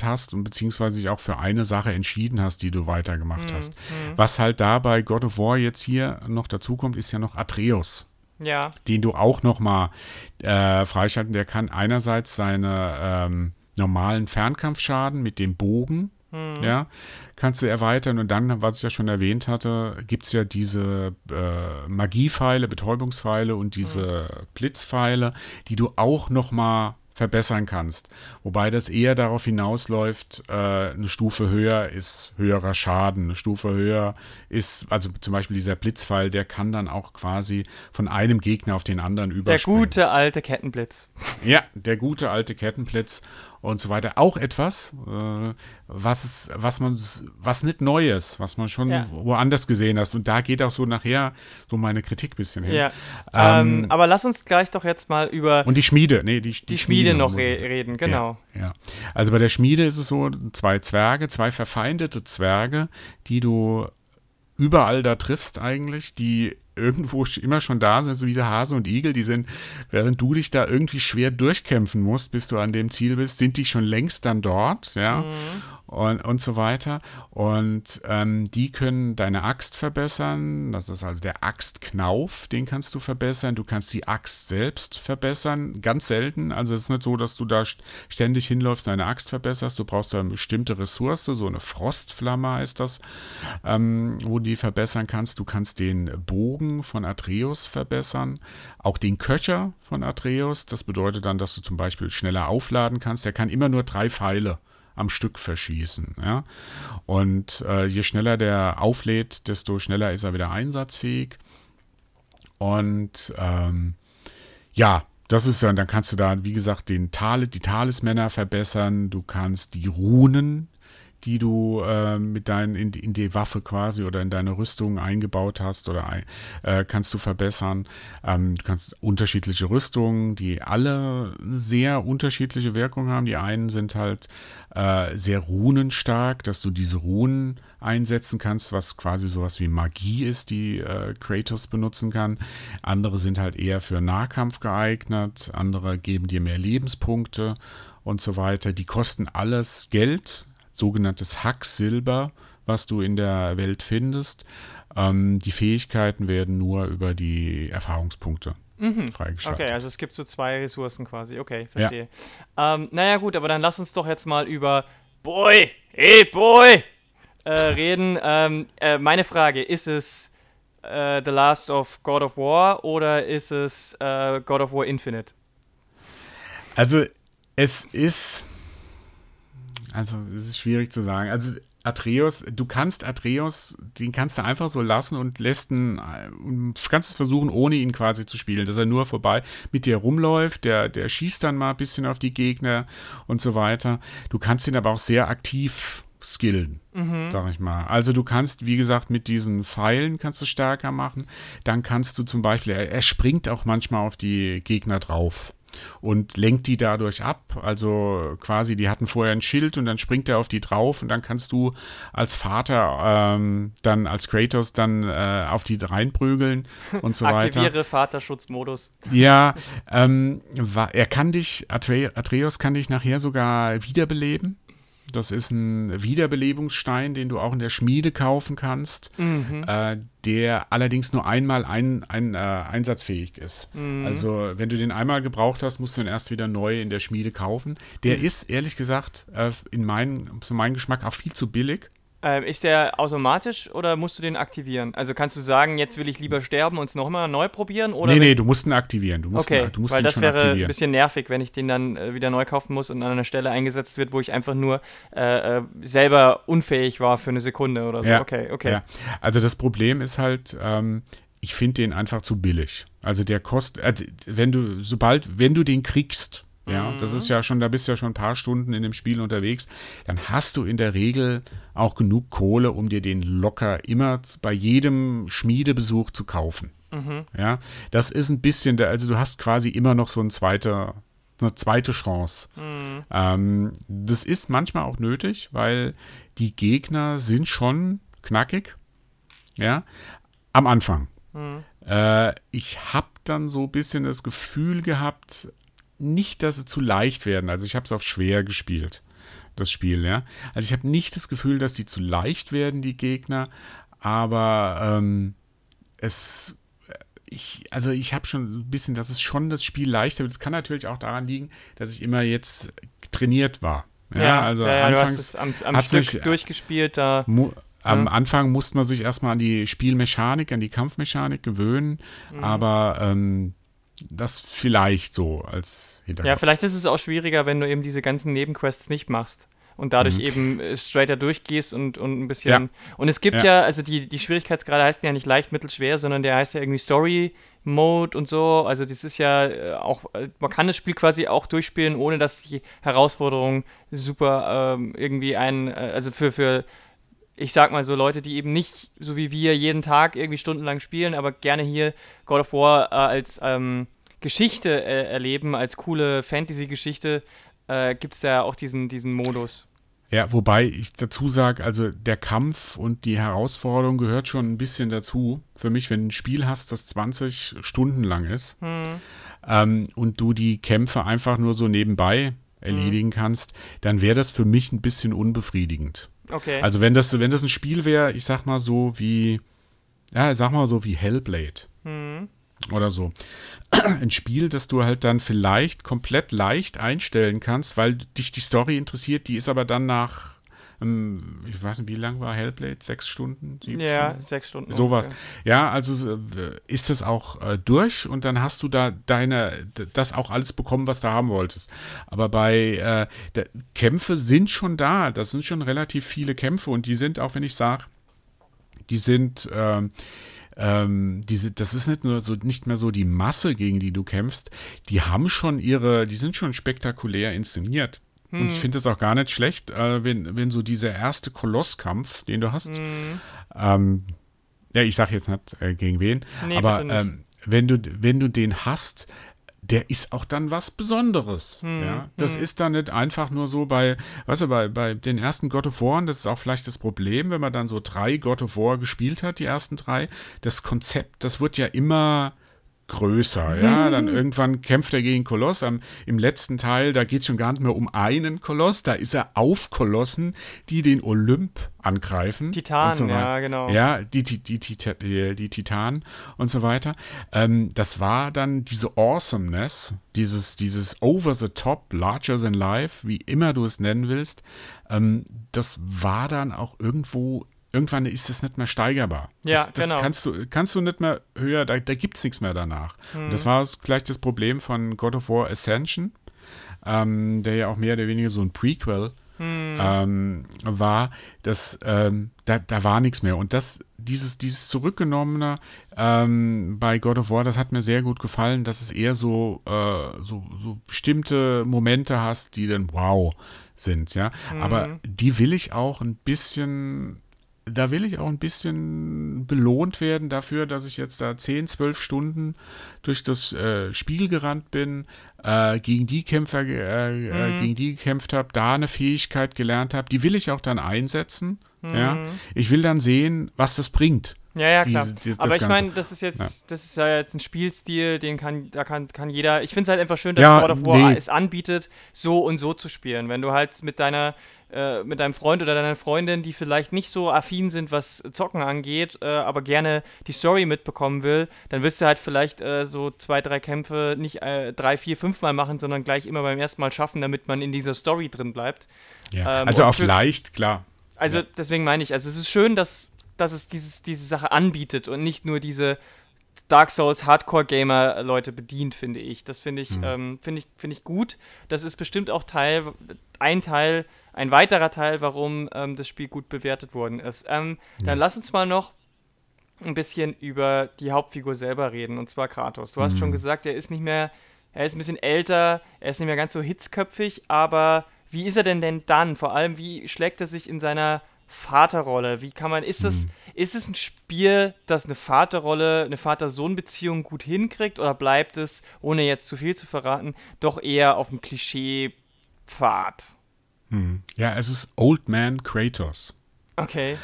äh, hast und beziehungsweise dich auch für eine Sache entschieden hast, die du weitergemacht mhm. hast. Mhm. Was halt da bei God of War jetzt hier noch dazu kommt, ist ja noch Atreus. Ja. Den du auch noch mal äh, freischalten. Der kann einerseits seine ähm, normalen Fernkampfschaden mit dem Bogen hm. Ja, kannst du erweitern und dann, was ich ja schon erwähnt hatte, gibt es ja diese äh, Magiepfeile, Betäubungspfeile und diese hm. Blitzpfeile, die du auch nochmal verbessern kannst. Wobei das eher darauf hinausläuft, äh, eine Stufe höher ist höherer Schaden, eine Stufe höher ist, also zum Beispiel dieser Blitzpfeil, der kann dann auch quasi von einem Gegner auf den anderen überspringen. Der gute alte Kettenblitz. Ja, der gute alte Kettenblitz und so weiter. Auch etwas, äh, was, ist, was man, was nicht Neues, was man schon ja. woanders gesehen hat. Und da geht auch so nachher so meine Kritik ein bisschen hin. Ja. Ähm, ähm, aber lass uns gleich doch jetzt mal über. Und die Schmiede, nee, die, die, die Schmiede, Schmiede, noch re reden, genau. Ja, ja, Also bei der Schmiede ist es so, zwei Zwerge, zwei verfeindete Zwerge, die du überall da triffst eigentlich, die irgendwo immer schon da sind, so wie der Hase und Igel, die sind, während du dich da irgendwie schwer durchkämpfen musst, bis du an dem Ziel bist, sind die schon längst dann dort, ja. Mhm. Und, und so weiter. Und ähm, die können deine Axt verbessern. Das ist also der Axtknauf, den kannst du verbessern. Du kannst die Axt selbst verbessern. Ganz selten. Also es ist nicht so, dass du da ständig hinläufst, deine Axt verbesserst. Du brauchst da eine bestimmte Ressource, so eine Frostflamme heißt das, ähm, wo du die verbessern kannst. Du kannst den Bogen von Atreus verbessern. Auch den Köcher von Atreus. Das bedeutet dann, dass du zum Beispiel schneller aufladen kannst. Der kann immer nur drei Pfeile am Stück verschießen. Ja? Und äh, je schneller der auflädt, desto schneller ist er wieder einsatzfähig. Und ähm, ja, das ist dann, dann kannst du da, wie gesagt, den Tal die Talismänner verbessern. Du kannst die Runen die du äh, mit deinen in, in, die Waffe quasi oder in deine Rüstung eingebaut hast oder ein, äh, kannst du verbessern. Ähm, du kannst unterschiedliche Rüstungen, die alle sehr unterschiedliche Wirkungen haben. Die einen sind halt äh, sehr runenstark, dass du diese Runen einsetzen kannst, was quasi sowas wie Magie ist, die äh, Kratos benutzen kann. Andere sind halt eher für Nahkampf geeignet, andere geben dir mehr Lebenspunkte und so weiter. Die kosten alles Geld, sogenanntes Hacksilber, was du in der Welt findest. Ähm, die Fähigkeiten werden nur über die Erfahrungspunkte mhm. freigeschaltet. Okay, also es gibt so zwei Ressourcen quasi. Okay, verstehe. Ja. Ähm, naja, gut, aber dann lass uns doch jetzt mal über Boy, hey Boy, äh, reden. Ähm, äh, meine Frage, ist es äh, The Last of God of War oder ist es äh, God of War Infinite? Also, es ist also, es ist schwierig zu sagen. Also, Atreus, du kannst Atreus, den kannst du einfach so lassen und lässt ihn, äh, kannst es versuchen, ohne ihn quasi zu spielen, dass er nur vorbei mit dir rumläuft, der, der schießt dann mal ein bisschen auf die Gegner und so weiter. Du kannst ihn aber auch sehr aktiv skillen, mhm. sag ich mal. Also du kannst, wie gesagt, mit diesen Pfeilen kannst du stärker machen. Dann kannst du zum Beispiel, er, er springt auch manchmal auf die Gegner drauf und lenkt die dadurch ab. Also quasi, die hatten vorher ein Schild und dann springt er auf die drauf und dann kannst du als Vater ähm, dann als Kratos dann äh, auf die reinprügeln und so weiter. Aktiviere Vaterschutzmodus. Ja, ähm, er kann dich, Atreus kann dich nachher sogar wiederbeleben. Das ist ein Wiederbelebungsstein, den du auch in der Schmiede kaufen kannst, mhm. äh, der allerdings nur einmal ein, ein, äh, einsatzfähig ist. Mhm. Also, wenn du den einmal gebraucht hast, musst du ihn erst wieder neu in der Schmiede kaufen. Der mhm. ist, ehrlich gesagt, äh, in mein, zu meinem Geschmack auch viel zu billig. Ähm, ist der automatisch oder musst du den aktivieren? Also kannst du sagen, jetzt will ich lieber sterben und es nochmal neu probieren? Oder nee, nee, du musst ihn aktivieren. Du musst okay, ihn, du musst weil das wäre aktivieren. ein bisschen nervig, wenn ich den dann äh, wieder neu kaufen muss und an einer Stelle eingesetzt wird, wo ich einfach nur äh, äh, selber unfähig war für eine Sekunde oder so. Ja, okay, okay. Ja. Also das Problem ist halt, ähm, ich finde den einfach zu billig. Also der kostet, äh, wenn du, sobald, wenn du den kriegst, ja, das ist mhm. ja schon, da bist du ja schon ein paar Stunden in dem Spiel unterwegs. Dann hast du in der Regel auch genug Kohle, um dir den locker immer bei jedem Schmiedebesuch zu kaufen. Mhm. Ja, das ist ein bisschen, der, also du hast quasi immer noch so ein zweiter, eine zweite Chance. Mhm. Ähm, das ist manchmal auch nötig, weil die Gegner sind schon knackig. Ja, am Anfang. Mhm. Äh, ich habe dann so ein bisschen das Gefühl gehabt, nicht, dass sie zu leicht werden. Also ich habe es auf schwer gespielt, das Spiel, ja. Also ich habe nicht das Gefühl, dass die zu leicht werden, die Gegner, aber ähm, es ich, also ich habe schon ein bisschen, dass es schon das Spiel leichter wird. Das kann natürlich auch daran liegen, dass ich immer jetzt trainiert war. Ja, ja also ja, anfangs am, am hat Stück sich durchgespielt da. Am ja. Anfang musste man sich erstmal an die Spielmechanik, an die Kampfmechanik gewöhnen, mhm. aber ähm, das vielleicht so als Hintergrund. Ja, vielleicht ist es auch schwieriger, wenn du eben diese ganzen Nebenquests nicht machst und dadurch mhm. eben äh, straighter durchgehst und, und ein bisschen. Ja. Und es gibt ja, ja also die, die Schwierigkeitsgrade heißen ja nicht leicht, mittel, schwer, sondern der heißt ja irgendwie Story Mode und so. Also das ist ja äh, auch, äh, man kann das Spiel quasi auch durchspielen, ohne dass die Herausforderungen super ähm, irgendwie ein, also für, für ich sag mal so Leute, die eben nicht so wie wir jeden Tag irgendwie stundenlang spielen, aber gerne hier God of War äh, als ähm, Geschichte äh, erleben, als coole Fantasy-Geschichte, äh, gibt es da auch diesen, diesen Modus. Ja, wobei ich dazu sage, also der Kampf und die Herausforderung gehört schon ein bisschen dazu. Für mich, wenn du ein Spiel hast, das 20 Stunden lang ist hm. ähm, und du die Kämpfe einfach nur so nebenbei erledigen kannst, dann wäre das für mich ein bisschen unbefriedigend. Okay. Also wenn das, wenn das ein Spiel wäre, ich sag mal so wie, ja, sag mal so wie Hellblade Mhm. oder so. Ein Spiel, das du halt dann vielleicht komplett leicht einstellen kannst, weil dich die Story interessiert, die ist aber dann nach, ähm, ich weiß nicht, wie lang war Hellblade? Sechs Stunden? Sieben ja, Stunden? sechs Stunden. Sowas. ungefähr. Ja, also äh, ist das auch äh, durch und dann hast du da deine, das auch alles bekommen, was du haben wolltest. Aber bei äh, der, Kämpfe sind schon da. Das sind schon relativ viele Kämpfe und die sind, auch wenn ich sage, die sind, ähm, ähm, diese, das ist nicht nur so, nicht mehr so die Masse, gegen die du kämpfst. Die haben schon ihre, die sind schon spektakulär inszeniert. Und ich finde es auch gar nicht schlecht, äh, wenn, wenn so dieser erste Kolosskampf, den du hast, Mhm. ähm, ja, ich sage jetzt nicht äh, gegen wen, Nee, aber ähm, wenn, du, wenn du den hast, der ist auch dann was Besonderes. Hm, ja? Das ist dann nicht einfach nur so bei, weißt du, bei, bei den ersten God of War, und das ist auch vielleicht das Problem, wenn man dann so drei God of War gespielt hat, die ersten drei, das Konzept, das wird ja immer größer, ja, dann irgendwann kämpft er gegen Koloss, am, im letzten Teil, da geht es schon gar nicht mehr um einen Koloss, da ist er auf Kolossen, die den Olymp angreifen. Titanen, und so ja, genau. Ja, die, die, die, die, die, die Titanen und so weiter. Ähm, das war dann diese Awesomeness, dieses, dieses over the top, larger than life, wie immer du es nennen willst, ähm, das war dann auch irgendwo, irgendwann ist es nicht mehr steigerbar. Ja, das, das genau. kannst du, kannst du nicht mehr höher, da, da gibt es nichts mehr danach. Und Mhm. das war gleich das Problem von God of War Ascension, ähm, der ja auch mehr oder weniger so ein Prequel Mhm. ähm, war, dass ähm, da, da war nichts mehr. Und das, dieses, dieses Zurückgenommene ähm, bei God of War, das hat mir sehr gut gefallen, dass es eher so, äh, so, so bestimmte Momente hast, die dann wow sind, ja. Aber die will ich auch ein bisschen da will ich auch ein bisschen belohnt werden dafür, dass ich jetzt da 10, 12 Stunden durch das äh, Spiel gerannt bin, äh, gegen die Kämpfer, äh, äh, gegen die gekämpft habe, da eine Fähigkeit gelernt habe. Die will ich auch dann einsetzen. Ja? Ich will dann sehen, was das bringt. Ja, ja, klar. Diese- die- das Aber ich meine, das ist jetzt, Ja. das ist ja jetzt ein Spielstil, den kann, da kann, kann jeder. Ich finde es halt einfach schön, dass Ja, God of War nee. es anbietet, so und so zu spielen. Wenn du halt mit deiner, äh, mit deinem Freund oder deiner Freundin, die vielleicht nicht so affin sind, was Zocken angeht, äh, aber gerne die Story mitbekommen will, dann wirst du halt vielleicht äh, so zwei, drei Kämpfe nicht äh, drei, vier, fünf Mal machen, sondern gleich immer beim ersten Mal schaffen, damit man in dieser Story drin bleibt. Ja. Ähm, also auf leicht, klar. Also deswegen meine ich, also es ist schön, dass, dass es dieses, diese Sache anbietet und nicht nur diese Dark Souls Hardcore-Gamer Leute bedient, finde ich. Das finde ich, ähm, finde ich, finde ich gut. Das ist bestimmt auch Teil, ein Teil, ein weiterer Teil, warum ähm, das Spiel gut bewertet worden ist. Ähm, Dann lass uns mal noch ein bisschen über die Hauptfigur selber reden, und zwar Kratos. Du hast schon gesagt, er ist nicht mehr, er ist ein bisschen älter, er ist nicht mehr ganz so hitzköpfig, aber wie ist er denn denn dann? Vor allem, wie schlägt er sich in seiner Vaterrolle? Wie kann man, ist es, ist es ein Spiel, das eine Vaterrolle, eine Vater-Sohn-Beziehung gut hinkriegt oder bleibt es, ohne jetzt zu viel zu verraten, doch eher auf dem Klischee-Pfad? Hm. Ja, es ist Old Man Kratos. Okay.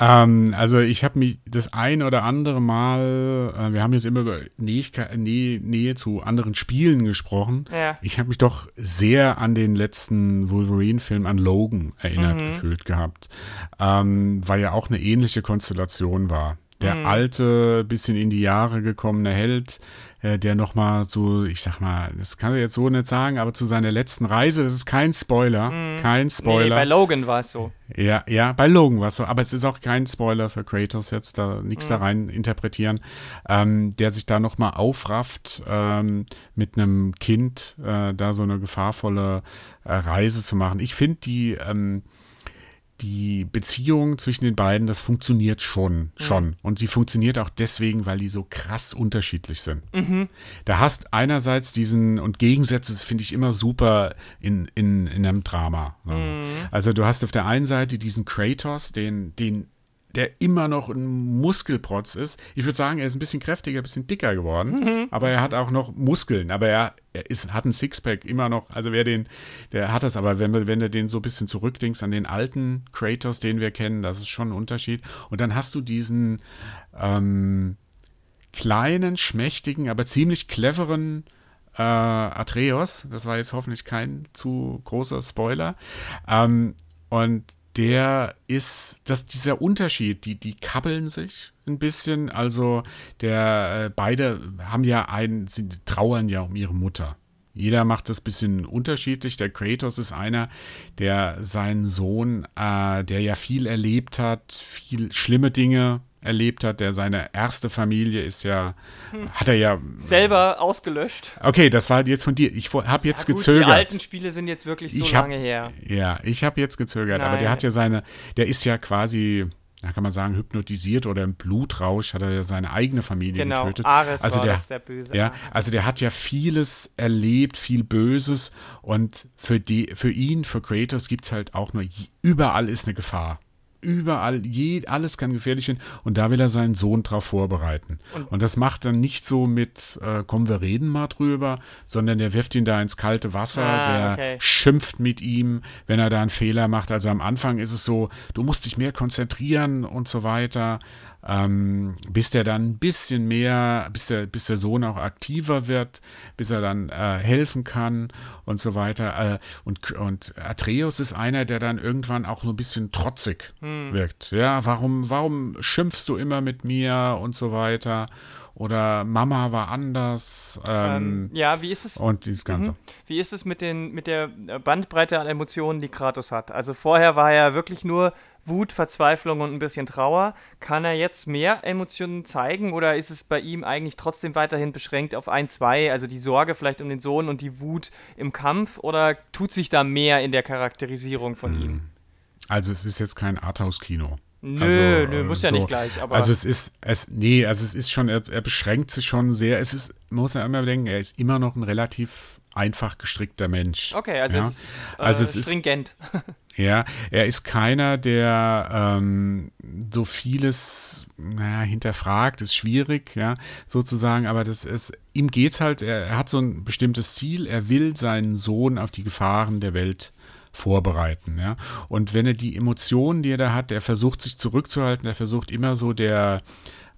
Ähm, also ich habe mich das ein oder andere Mal, äh, wir haben jetzt immer über Nähigkeit, Nähe, Nähe zu anderen Spielen gesprochen. Ja. Ich habe mich doch sehr an den letzten Wolverine-Film, an Logan erinnert gefühlt gehabt, ähm, weil ja auch eine ähnliche Konstellation war. Der alte, bisschen in die Jahre gekommene Held, äh, der nochmal so, ich sag mal, das kann er jetzt so nicht sagen, aber zu seiner letzten Reise, das ist kein Spoiler, kein Nee, Spoiler. bei Logan war es so. Ja, ja, bei Logan war es so, aber es ist auch kein Spoiler für Kratos jetzt, da nichts Mhm. da rein interpretieren, ähm, der sich da nochmal aufrafft, ähm, mit einem Kind äh, da so eine gefahrvolle äh, Reise zu machen. Ich finde die, ähm, die Beziehung zwischen den beiden, das funktioniert schon, schon. Und sie funktioniert auch deswegen, weil die so krass unterschiedlich sind. Da hast einerseits diesen, und Gegensätze finde ich immer super in, in, in einem Drama. Ne? Also du hast auf der einen Seite diesen Kratos, den, den, der immer noch ein Muskelprotz ist. Ich würde sagen, er ist ein bisschen kräftiger, ein bisschen dicker geworden, aber er hat auch noch Muskeln. Aber er, er ist, hat ein Sixpack immer noch. Also wer den, der hat das, aber wenn, wenn du den so ein bisschen zurückdenkst an den alten Kratos, den wir kennen, das ist schon ein Unterschied. Und dann hast du diesen ähm, kleinen, schmächtigen, aber ziemlich cleveren äh, Atreus. Das war jetzt hoffentlich kein zu großer Spoiler. Ähm, und der ist, dass dieser Unterschied, die, die kabbeln sich ein bisschen. Also der, äh, beide haben ja einen, sie trauern ja um ihre Mutter. Jeder macht das ein bisschen unterschiedlich. Der Kratos ist einer, der seinen Sohn, äh, der ja viel erlebt hat, viel schlimme Dinge erlebt hat, der seine erste Familie ist ja, hm. hat er ja selber ausgelöscht. Okay, das war jetzt von dir. Ich habe jetzt ja, gut, gezögert. Die alten Spiele sind jetzt wirklich so hab, lange her. Ja, ich habe jetzt gezögert, Nein. aber der hat ja seine, der ist ja quasi da kann man sagen, hypnotisiert oder im Blutrausch hat er ja seine eigene Familie genau, getötet. Ares also war der, das, der Böse. Ja, also der hat ja vieles erlebt, viel Böses und für, die, für ihn, für Kratos gibt es halt auch nur, überall ist eine Gefahr überall, je, alles kann gefährlich werden. Und da will er seinen Sohn drauf vorbereiten. Und, und das macht er nicht so mit, äh, komm, wir reden mal drüber, sondern der wirft ihn da ins kalte Wasser, ah, der okay. schimpft mit ihm, wenn er da einen Fehler macht. Also am Anfang ist es so, du musst dich mehr konzentrieren und so weiter ähm, bis der dann ein bisschen mehr, bis der, bis der Sohn auch aktiver wird, bis er dann äh, helfen kann und so weiter. Äh, und, und Atreus ist einer, der dann irgendwann auch nur ein bisschen trotzig hm. wirkt. Ja, warum, warum schimpfst du immer mit mir und so weiter? Oder Mama war anders. Ähm, ähm, ja, wie ist es? Und dieses Ganze. Mhm. Wie ist es mit, den, mit der Bandbreite an Emotionen, die Kratos hat? Also vorher war er wirklich nur Wut, Verzweiflung und ein bisschen Trauer. Kann er jetzt mehr Emotionen zeigen oder ist es bei ihm eigentlich trotzdem weiterhin beschränkt auf ein, zwei, also die Sorge vielleicht um den Sohn und die Wut im Kampf oder tut sich da mehr in der Charakterisierung von hm. ihm? Also es ist jetzt kein Arthouse-Kino. Nö, also, nö, muss ja so. nicht gleich, aber. Also es ist, es, nee, also es ist schon, er, er beschränkt sich schon sehr. Es ist, man muss ja immer bedenken, er ist immer noch ein relativ einfach gestrickter Mensch. Okay, also ja? es ist äh, also es stringent. Ist, ja, er ist keiner, der ähm, so vieles naja, hinterfragt, ist schwierig, ja, sozusagen, aber das ist, ihm geht's halt, er, er hat so ein bestimmtes Ziel, er will seinen Sohn auf die Gefahren der Welt vorbereiten, ja. Und wenn er die Emotionen, die er da hat, er versucht sich zurückzuhalten, er versucht immer so der,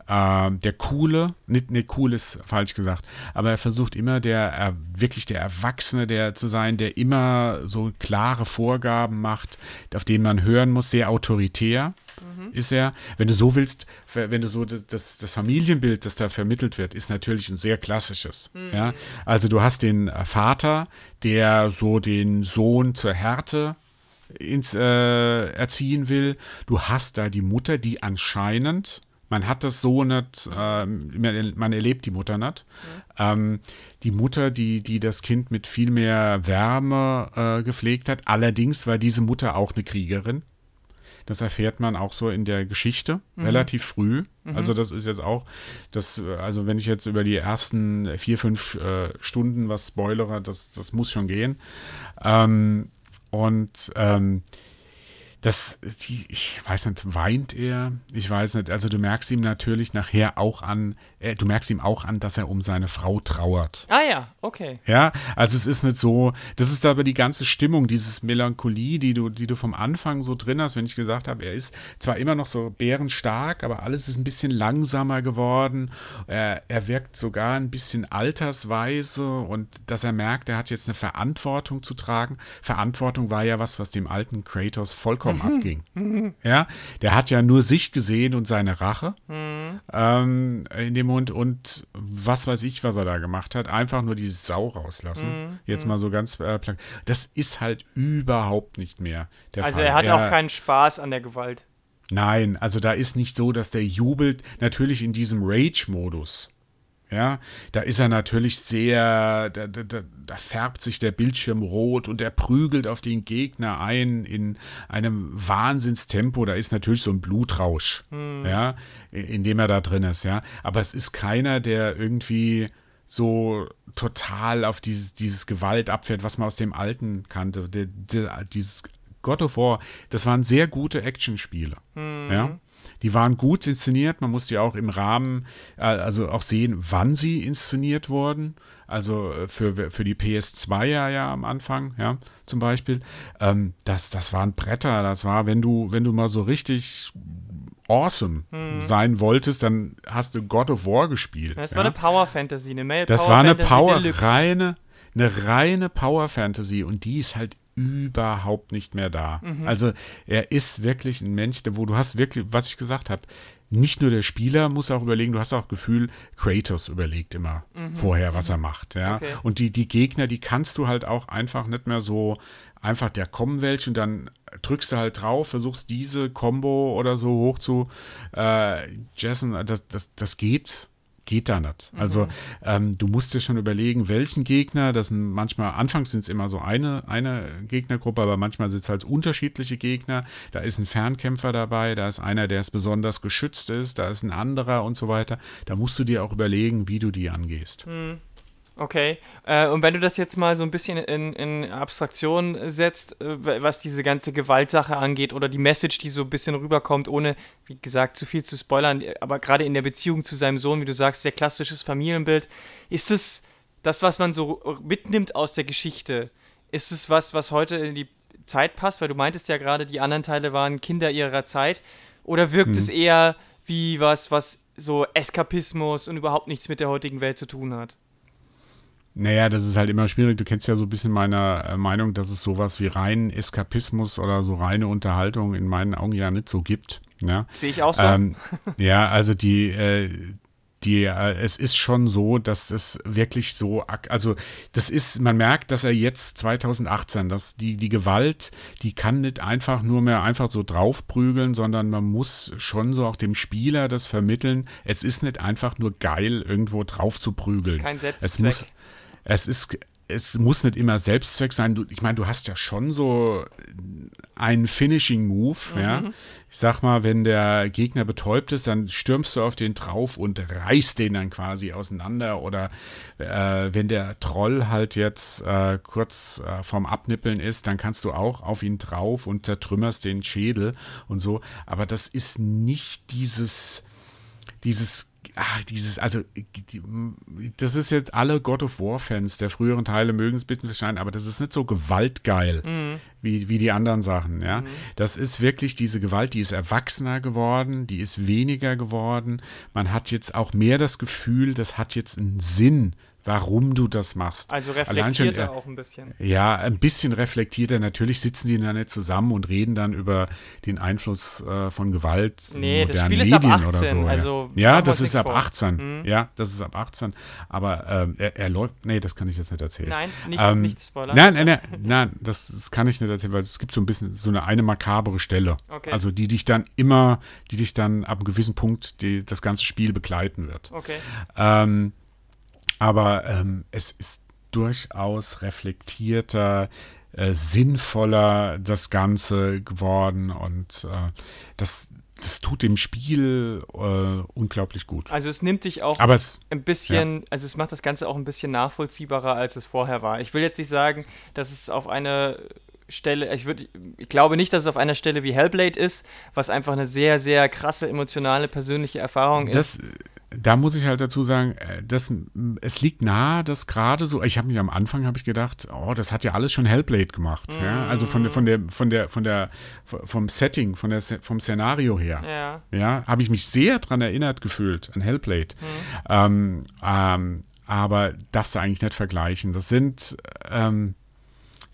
äh, der coole, nicht, nicht cool ist falsch gesagt, aber er versucht immer der, äh, wirklich der Erwachsene der zu sein, der immer so klare Vorgaben macht, auf denen man hören muss, sehr autoritär mhm. ist er. Wenn du so willst, wenn du so das, das Familienbild, das da vermittelt wird, ist natürlich ein sehr klassisches. Mhm. Ja? Also du hast den äh, Vater, der so den Sohn zur Härte ins äh, erziehen will. Du hast da die Mutter, die anscheinend man hat das so nicht, äh, man erlebt die Mutter nicht. Mhm. Ähm, die Mutter, die, die das Kind mit viel mehr Wärme äh, gepflegt hat. Allerdings war diese Mutter auch eine Kriegerin. Das erfährt man auch so in der Geschichte mhm. relativ früh. Mhm. Also das ist jetzt auch, das, also wenn ich jetzt über die ersten vier, fünf äh, Stunden was spoilere, das, das muss schon gehen. Ähm, und ähm, das, ich weiß nicht, weint er? Ich weiß nicht. Also du merkst ihm natürlich nachher auch an, äh, du merkst ihm auch an, dass er um seine Frau trauert. Ah ja, okay. Ja, also es ist nicht so, das ist aber die ganze Stimmung, dieses Melancholie, die du, die du vom Anfang so drin hast, wenn ich gesagt habe, er ist zwar immer noch so bärenstark, aber alles ist ein bisschen langsamer geworden. Er, er wirkt sogar ein bisschen altersweise und dass er merkt, er hat jetzt eine Verantwortung zu tragen. Verantwortung war ja was, was dem alten Kratos vollkommen Raum mhm. abging. Ja, der hat ja nur sich gesehen und seine Rache mhm. ähm, in dem Mund und was weiß ich, was er da gemacht hat. Einfach nur die Sau rauslassen. Mhm. Jetzt mhm. mal so ganz äh, Das ist halt überhaupt nicht mehr der also Fall. Also er hat er, auch keinen Spaß an der Gewalt. Nein, also da ist nicht so, dass der jubelt, natürlich in diesem Rage-Modus. Ja, da ist er natürlich sehr, da, da, da, färbt sich der Bildschirm rot und er prügelt auf den Gegner ein in einem Wahnsinnstempo. Da ist natürlich so ein Blutrausch, hm. ja, in dem er da drin ist, ja. Aber es ist keiner, der irgendwie so total auf dieses, dieses Gewalt abfährt, was man aus dem Alten kannte. Der, der, dieses God of War, das waren sehr gute Actionspiele, hm. ja. Die waren gut inszeniert. Man musste ja auch im Rahmen, äh, also auch sehen, wann sie inszeniert wurden. Also äh, für, für die PS2 ja, ja am Anfang, ja, zum Beispiel. Ähm, das, das waren Bretter. Das war, wenn du, wenn du mal so richtig awesome mhm. sein wolltest, dann hast du God of War gespielt. Das ja? war eine Power Fantasy, eine Male Das Power war eine Fantasy Power, Deluxe. reine, eine reine Power Fantasy und die ist halt überhaupt nicht mehr da. Mhm. Also er ist wirklich ein Mensch, der, wo du hast wirklich, was ich gesagt habe, nicht nur der Spieler muss auch überlegen, du hast auch Gefühl, Kratos überlegt immer vorher, was er macht. Ja? Mhm. Okay. Und die, die Gegner, die kannst du halt auch einfach nicht mehr so, einfach, der kommen welche und dann drückst du halt drauf, versuchst diese Combo oder so hoch zu äh, jessen. Das, das, das geht geht da nicht. Also ähm, du musst dir schon überlegen, welchen Gegner, das sind manchmal, anfangs sind es immer so eine, eine Gegnergruppe, aber manchmal sind es halt unterschiedliche Gegner. Da ist ein Fernkämpfer dabei, da ist einer, der es besonders geschützt ist, da ist ein anderer und so weiter. Da musst du dir auch überlegen, wie du die angehst. Okay. Äh, und wenn du das jetzt mal so ein bisschen in, in Abstraktion setzt, äh, was diese ganze Gewaltsache angeht oder die Message, die so ein bisschen rüberkommt, ohne, wie gesagt, zu viel zu spoilern, aber gerade in der Beziehung zu seinem Sohn, wie du sagst, sehr klassisches Familienbild, ist es das, was man so mitnimmt aus der Geschichte? Ist es was, was heute in die Zeit passt? Weil du meintest ja gerade, die anderen Teile waren Kinder ihrer Zeit. Oder wirkt es eher wie was, was so Eskapismus und überhaupt nichts mit der heutigen Welt zu tun hat? Naja, das ist halt immer schwierig. Du kennst ja so ein bisschen meine äh, Meinung, dass es sowas wie reinen Eskapismus oder so reine Unterhaltung in meinen Augen ja nicht so gibt. Ja, Sehe ich auch so. ähm, ja also die, äh, die, äh, es ist schon so, dass das wirklich so, also das ist, man merkt, dass er jetzt 2018, dass die, die Gewalt, die kann nicht einfach nur mehr einfach so draufprügeln, sondern man muss schon so auch dem Spieler das vermitteln. Es ist nicht einfach nur geil, irgendwo drauf zu prügeln. kein Es Selbstzweck. muss, es ist, es muss nicht immer Selbstzweck sein. Du, ich meine, du hast ja schon so einen Finishing Move, ja. Ich sag mal, wenn der Gegner betäubt ist, dann stürmst du auf den drauf und reißt den dann quasi auseinander. Oder äh, wenn der Troll halt jetzt äh, kurz äh, vorm Abnippeln ist, dann kannst du auch auf ihn drauf und zertrümmerst den Schädel und so. Aber das ist nicht dieses dieses, ah, dieses, also, die, das ist jetzt alle God of War-Fans der früheren Teile mögen es bitte verstehen, aber das ist nicht so gewaltgeil wie, wie die anderen Sachen, ja. Das ist wirklich diese Gewalt, die ist erwachsener geworden, die ist weniger geworden. Man hat jetzt auch mehr das Gefühl, das hat jetzt einen Sinn, warum du das machst. Also reflektiert äh, er auch ein bisschen. ja, ein bisschen reflektierter. Natürlich sitzen die da nicht zusammen und reden dann über den Einfluss äh, von Gewalt in Nee, das modernen Spiel ist ab Medien 18, oder so. ja. also ja, wir das ist ab vor. 18. Ja, das ist ab 18. Aber ähm, er, er läuft. Nee, das kann ich jetzt nicht erzählen. Nein, nichts, Ähm, nichts spoilern. Nein, nein, nein, nein das, das kann ich nicht erzählen, weil es gibt so ein bisschen so eine eine makabere Stelle. Okay. Also die dich dann immer, die dich dann ab einem gewissen Punkt die, das ganze Spiel begleiten wird. Okay. Ähm, aber ähm, es ist durchaus reflektierter, äh, sinnvoller das Ganze geworden und äh, das, das tut dem Spiel äh, unglaublich gut. Also es nimmt dich auch Aber es, ein bisschen, also es macht das Ganze auch ein bisschen nachvollziehbarer, als es vorher war. Ich will jetzt nicht sagen, dass es auf eine Stelle, ich würde, ich glaube nicht, dass es auf einer Stelle wie Hellblade ist, was einfach eine sehr, sehr krasse, emotionale, persönliche Erfahrung ist. Da muss ich halt dazu sagen, äh, das, es liegt nahe, dass gerade so, ich habe mich am Anfang habe ich gedacht, oh, das hat ja alles schon Hellblade gemacht, ja, also von der, von der, von der, von der, vom Setting, von der, vom Szenario her. ja. Ja, habe ich mich sehr dran erinnert gefühlt an Hellblade. Ähm, ähm, aber darfst du eigentlich nicht vergleichen. Das sind, ähm,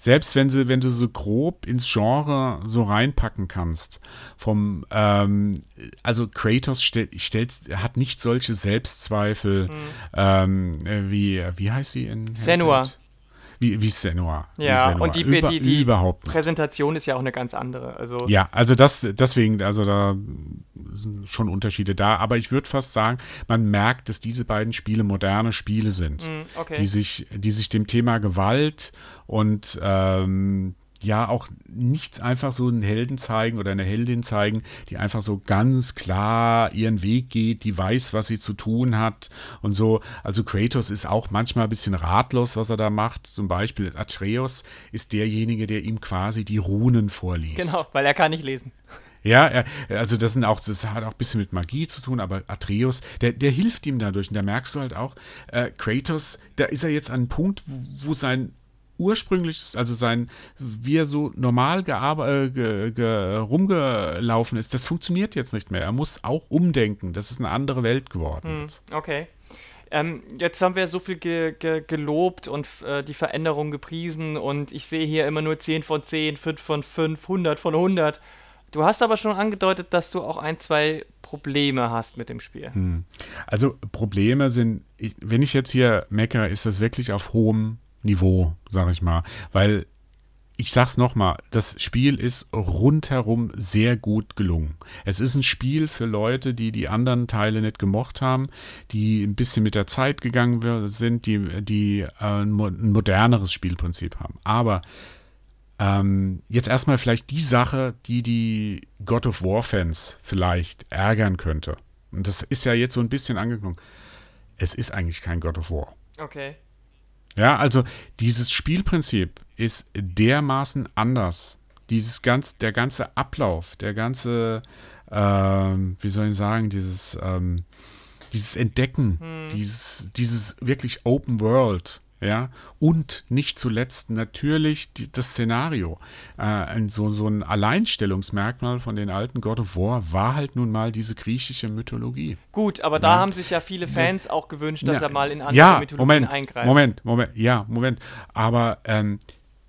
selbst wenn sie, wenn du so grob ins Genre so reinpacken kannst, vom, ähm, also Kratos stell, stellt, hat nicht solche Selbstzweifel ähm, äh, wie, wie heißt sie in Senua. Wie, wie Senua. wie Ja, Senua. und die, Über, die, die überhaupt nicht. Präsentation ist ja auch eine ganz andere. Also Ja, also das, deswegen, also da sind schon Unterschiede da. Aber ich würde fast sagen, man merkt, dass diese beiden Spiele moderne Spiele sind, Mm, okay. die, sich, die sich dem Thema Gewalt und ähm, ja auch nicht einfach so einen Helden zeigen oder eine Heldin zeigen, die einfach so ganz klar ihren Weg geht, die weiß, was sie zu tun hat und so. Also Kratos ist auch manchmal ein bisschen ratlos, was er da macht. Zum Beispiel Atreus ist derjenige, der ihm quasi die Runen vorliest. genau, weil er kann nicht lesen. Ja, er, also das sind auch, das hat auch ein bisschen mit Magie zu tun, aber Atreus, der, der hilft ihm dadurch. Und da merkst du halt auch, äh, Kratos, da ist er jetzt an einem Punkt, wo, wo sein ursprüngliches, also sein, wie er so normal äh, ge, ge, rumgelaufen ist, das funktioniert jetzt nicht mehr. Er muss auch umdenken. Das ist eine andere Welt geworden. Hm, okay. Ähm, jetzt haben wir so viel ge ge gelobt und äh, die Veränderung gepriesen und ich sehe hier immer nur 10 von 10, 5 von 5, 100 von 100. Du hast aber schon angedeutet, dass du auch ein, zwei Probleme hast mit dem Spiel. Hm. Also Probleme sind, wenn ich jetzt hier meckere, ist das wirklich auf hohem Niveau, sag ich mal. Weil ich sag's nochmal, das Spiel ist rundherum sehr gut gelungen. Es ist ein Spiel für Leute, die die anderen Teile nicht gemocht haben, die ein bisschen mit der Zeit gegangen sind, die, die äh, ein moderneres Spielprinzip haben. Aber ähm, jetzt erstmal vielleicht die Sache, die die God of War-Fans vielleicht ärgern könnte. Und das ist ja jetzt so ein bisschen angeklungen. Es ist eigentlich kein God of War. Okay. Ja, also dieses Spielprinzip ist dermaßen anders. Dieses ganz, der ganze Ablauf, der ganze, ähm, wie soll ich sagen, dieses, ähm, dieses Entdecken, hm. dieses, dieses wirklich Open World, ja, und nicht zuletzt natürlich die, das Szenario. Äh, so, so ein Alleinstellungsmerkmal von den alten God of War war halt nun mal diese griechische Mythologie. Gut, aber da haben sich ja viele Fans ja. auch gewünscht, dass ja. er mal in andere ja, Mythologien Moment, eingreift. Moment, Moment, ja, Moment. Aber, ähm,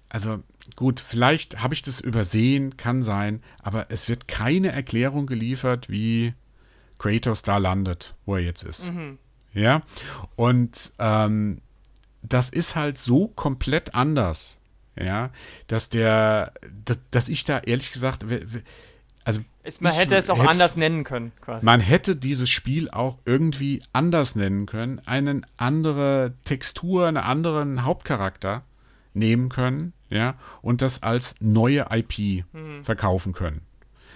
also gut, vielleicht habe ich das übersehen, kann sein, aber es wird keine Erklärung geliefert, wie Kratos da landet, wo er jetzt ist. Mhm. Ja, und ähm, das ist halt so komplett anders, ja, dass der, dass, dass ich da ehrlich gesagt, also ist, man hätte es auch hätte, anders nennen können, quasi. Man hätte dieses Spiel auch irgendwie anders nennen können, eine andere Textur, einen anderen Hauptcharakter nehmen können, ja, und das als neue IP mhm. verkaufen können.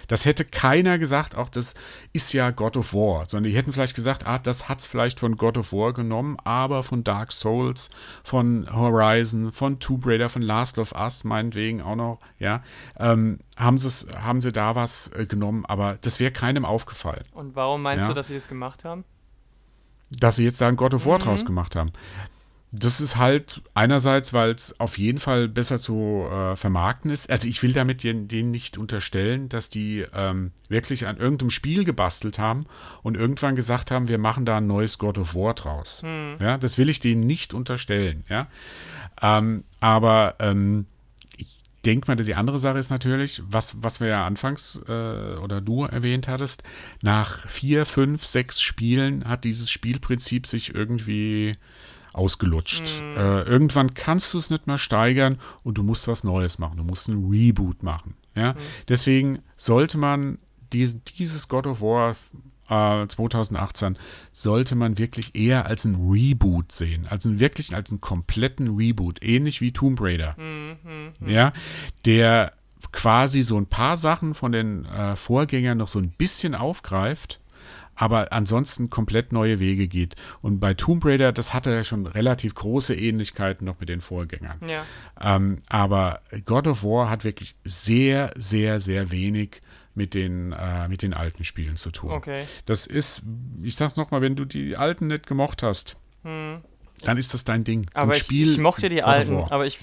Das hätte keiner gesagt, auch das ist ja God of War, sondern die hätten vielleicht gesagt, ah, das hat es vielleicht von God of War genommen, aber von Dark Souls, von Horizon, von Tomb Raider, von Last of Us, meinetwegen auch noch, ja, ähm, haben, haben sie da was äh, genommen, aber das wäre keinem aufgefallen. Und warum meinst ja? du, dass sie das gemacht haben? Dass sie jetzt da ein God of War mhm. draus gemacht haben. Das ist halt einerseits, weil es auf jeden Fall besser zu äh, vermarkten ist. Also ich will damit denen nicht unterstellen, dass die ähm, wirklich an irgendeinem Spiel gebastelt haben und irgendwann gesagt haben, wir machen da ein neues God of War draus. Hm. Ja, das will ich denen nicht unterstellen. Ja, ähm, aber ähm, ich denke mal, die andere Sache ist natürlich, was, was wir ja anfangs äh, oder du erwähnt hattest, nach vier, fünf, sechs Spielen hat dieses Spielprinzip sich irgendwie ausgelutscht. Mhm. Äh, irgendwann kannst du es nicht mehr steigern und du musst was Neues machen. Du musst einen Reboot machen. Ja? Mhm. Deswegen sollte man diesen, dieses God of War äh, 2018 sollte man wirklich eher als ein Reboot sehen, also wirklich als einen kompletten Reboot, ähnlich wie Tomb Raider. Mhm, mhm. Ja, der quasi so ein paar Sachen von den äh, Vorgängern noch so ein bisschen aufgreift aber ansonsten komplett neue Wege geht. Und bei Tomb Raider, das hatte ja schon relativ große Ähnlichkeiten noch mit den Vorgängern. Ja. Ähm, aber God of War hat wirklich sehr, sehr, sehr wenig mit den, äh, mit den alten Spielen zu tun. Okay. Das ist, ich sag's nochmal, wenn du die alten nicht gemocht hast, hm. dann ist das dein Ding. Aber ich, ich, mochte die alten, aber ich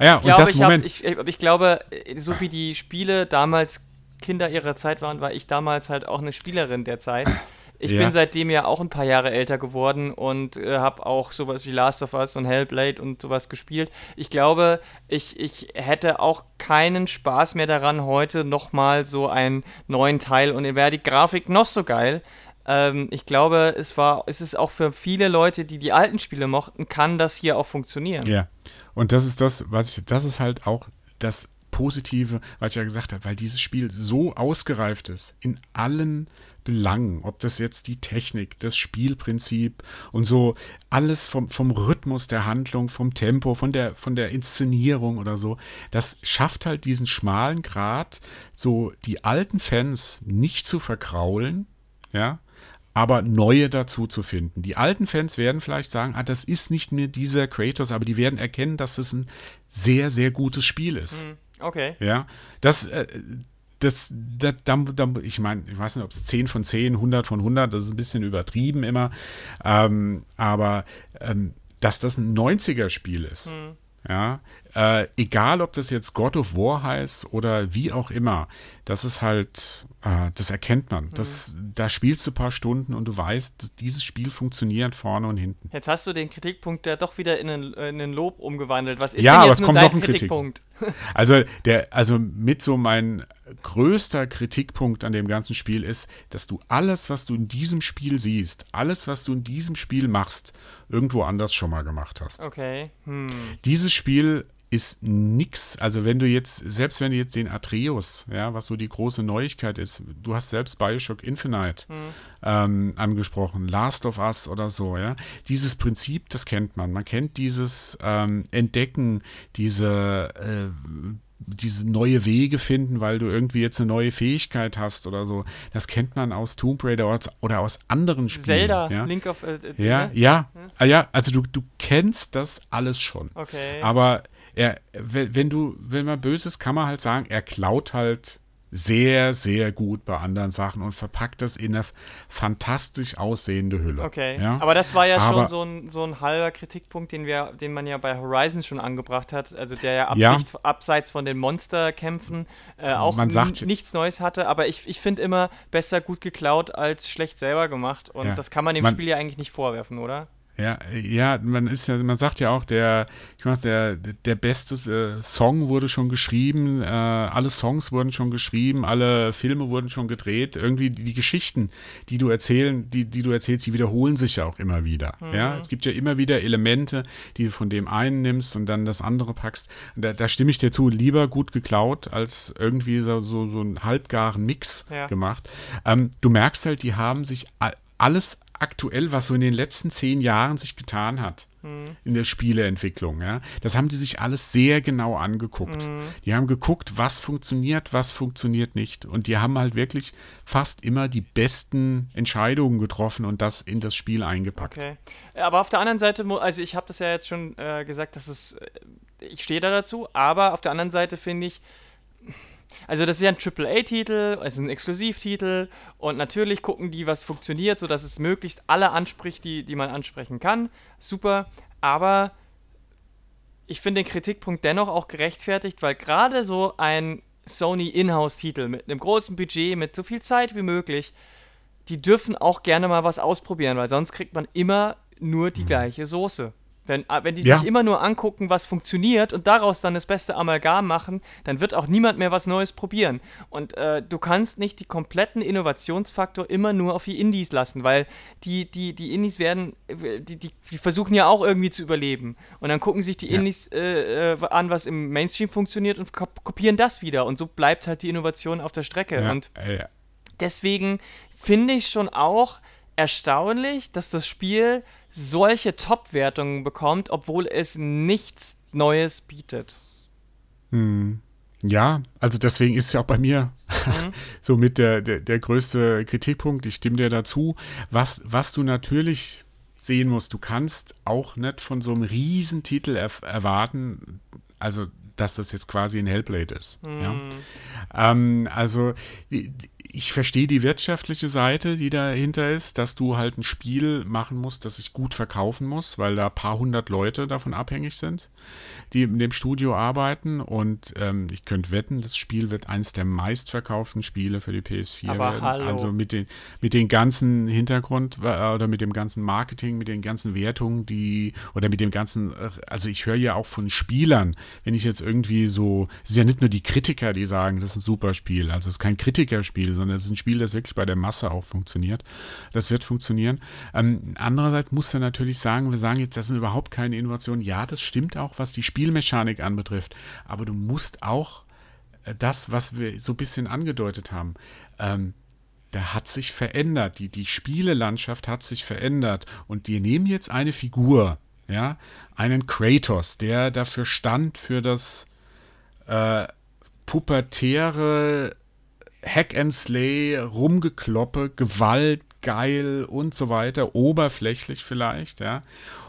ja, ich, glaube, ich, hab, ich, ich, glaube, so wie die Spiele damals Kinder ihrer Zeit waren, war ich damals halt auch eine Spielerin der Zeit. Ich ja. bin seitdem ja auch ein paar Jahre älter geworden und äh, habe auch sowas wie Last of Us und Hellblade und sowas gespielt. Ich glaube, ich, ich hätte auch keinen Spaß mehr daran, heute nochmal so einen neuen Teil und wäre die Grafik noch so geil. Ähm, ich glaube, es war, es ist auch für viele Leute, die die alten Spiele mochten, kann das hier auch funktionieren. Ja. Und das ist das, was ich, das ist halt auch das Positive, was ich ja gesagt habe, weil dieses Spiel so ausgereift ist in allen Belangen, ob das jetzt die Technik, das Spielprinzip und so alles vom, vom Rhythmus der Handlung, vom Tempo, von der, von der Inszenierung oder so, das schafft halt diesen schmalen Grad, so die alten Fans nicht zu verkraulen, ja, aber neue dazu zu finden. Die alten Fans werden vielleicht sagen, ah, das ist nicht mehr dieser Kratos, aber die werden erkennen, dass es ein sehr, sehr gutes Spiel ist. Mhm. Okay. Ja, das, äh, das, das, das ich meine, ich weiß nicht, ob es 10 von 10, 100 von 100, das ist ein bisschen übertrieben immer, ähm, aber ähm, dass das ein 90er-Spiel ist, hm. ja, äh, egal ob das jetzt God of War heißt oder wie auch immer, das ist halt, äh, das erkennt man. Das, mhm. Da spielst du ein paar Stunden und du weißt, dieses Spiel funktioniert vorne und hinten. Jetzt hast du den Kritikpunkt ja doch wieder in einen, in einen Lob umgewandelt. Was ist ja, denn jetzt aber kommt noch ein Kritikpunkt? Kritik. also, der, also mit so mein größter Kritikpunkt an dem ganzen Spiel ist, dass du alles, was du in diesem Spiel siehst, alles, was du in diesem Spiel machst, irgendwo anders schon mal gemacht hast. Okay. Hm. Dieses Spiel ist nix. Also wenn du jetzt, selbst wenn du jetzt den Atreus, ja, was so die große Neuigkeit ist, du hast selbst Bioshock Infinite hm. ähm, angesprochen, Last of Us oder so, ja. Dieses Prinzip, das kennt man. Man kennt dieses ähm, Entdecken, diese äh, diese neue Wege finden, weil du irgendwie jetzt eine neue Fähigkeit hast oder so. Das kennt man aus Tomb Raider oder aus anderen Spielen. Zelda, ja? Link of äh, äh, ja, ja, ja, ja, also du, du kennst das alles schon. Okay. Aber er, wenn du, wenn man böses, kann man halt sagen, er klaut halt sehr, sehr gut bei anderen Sachen und verpackt das in eine fantastisch aussehende Hülle. Okay, ja? aber das war ja aber, schon so ein, so ein halber Kritikpunkt, den, wir, den man ja bei Horizon schon angebracht hat, also der ja, Absicht, ja. abseits von den Monsterkämpfen äh, auch sagt, nichts Neues hatte, aber ich, ich finde immer besser gut geklaut als schlecht selber gemacht und ja. das kann man dem man, Spiel ja eigentlich nicht vorwerfen, oder? Ja, ja, man ist ja, man sagt ja auch, der, ich weiß, der, der beste äh, Song wurde schon geschrieben, äh, alle Songs wurden schon geschrieben, alle Filme wurden schon gedreht. Irgendwie die, die, Geschichten, die du erzählen, die, die du erzählst, die wiederholen sich ja auch immer wieder. Mhm. Ja, es gibt ja immer wieder Elemente, die du von dem einen nimmst und dann das andere packst. Da, da stimme ich dir zu, lieber gut geklaut als irgendwie so, so, so einen halbgaren Mix ja. gemacht. Ähm, du merkst halt, die haben sich alles aktuell, was so in den letzten zehn Jahren sich getan hat mhm. in der Spieleentwicklung. Ja? Das haben die sich alles sehr genau angeguckt. Mhm. Die haben geguckt, was funktioniert, was funktioniert nicht. Und die haben halt wirklich fast immer die besten Entscheidungen getroffen und das in das Spiel eingepackt. Okay. Aber auf der anderen Seite, also ich habe das ja jetzt schon äh, gesagt, dass es, äh, ich stehe da dazu, aber auf der anderen Seite finde ich, also das ist ja ein AAA-Titel, es ist ein Exklusivtitel und natürlich gucken die, was funktioniert, sodass es möglichst alle anspricht, die, die man ansprechen kann. Super, aber ich finde den Kritikpunkt dennoch auch gerechtfertigt, weil gerade so ein Sony Inhouse-Titel mit einem großen Budget, mit so viel Zeit wie möglich, die dürfen auch gerne mal was ausprobieren, weil sonst kriegt man immer nur die mhm. gleiche Soße. Wenn, ah, wenn die ja. sich immer nur angucken, was funktioniert und daraus dann das beste Amalgam machen, dann wird auch niemand mehr was Neues probieren. Und äh, du kannst nicht die kompletten Innovationsfaktor immer nur auf die Indies lassen, weil die, die, die Indies werden, die, die, die versuchen ja auch irgendwie zu überleben. Und dann gucken sich die ja. Indies äh, äh an, was im Mainstream funktioniert und kopieren das wieder. Und so bleibt halt die Innovation auf der Strecke. Ja. Und deswegen finde ich schon auch erstaunlich, dass das Spiel solche Top-Wertungen bekommt, obwohl es nichts Neues bietet. Hm. Ja, also deswegen ist es ja auch bei mir mhm. so mit der, der, der größte Kritikpunkt. Ich stimme dir dazu. Was, was du natürlich sehen musst, du kannst auch nicht von so einem Riesentitel er erwarten, also dass das jetzt quasi ein Hellblade ist. Mhm. Ja? Ähm, also die, ich verstehe die wirtschaftliche Seite, die dahinter ist, dass du halt ein Spiel machen musst, das sich gut verkaufen muss, weil da ein paar hundert Leute davon abhängig sind, die in dem Studio arbeiten. Und ähm, ich könnte wetten, das Spiel wird eines der meistverkauften Spiele für die PS4 Aber werden. Hallo. Also mit den, mit den ganzen Hintergrund äh, oder mit dem ganzen Marketing, mit den ganzen Wertungen, die oder mit dem ganzen, äh, also ich höre ja auch von Spielern, wenn ich jetzt irgendwie so, es sind ja nicht nur die Kritiker, die sagen, das ist ein super Spiel, also es ist kein Kritikerspiel, sondern es ist ein Spiel, das wirklich bei der Masse auch funktioniert. Das wird funktionieren. Ähm, andererseits muss er natürlich sagen, wir sagen jetzt, das sind überhaupt keine Innovationen. Ja, das stimmt auch, was die Spielmechanik anbetrifft. Aber du musst auch äh, das, was wir so ein bisschen angedeutet haben, ähm, da hat sich verändert. Die, die Spielelandschaft hat sich verändert. Und die nehmen jetzt eine Figur, ja, einen Kratos, der dafür stand, für das äh, pubertäre Hack and Slay, Rumgekloppe, Gewalt, geil und so weiter, oberflächlich vielleicht, ja.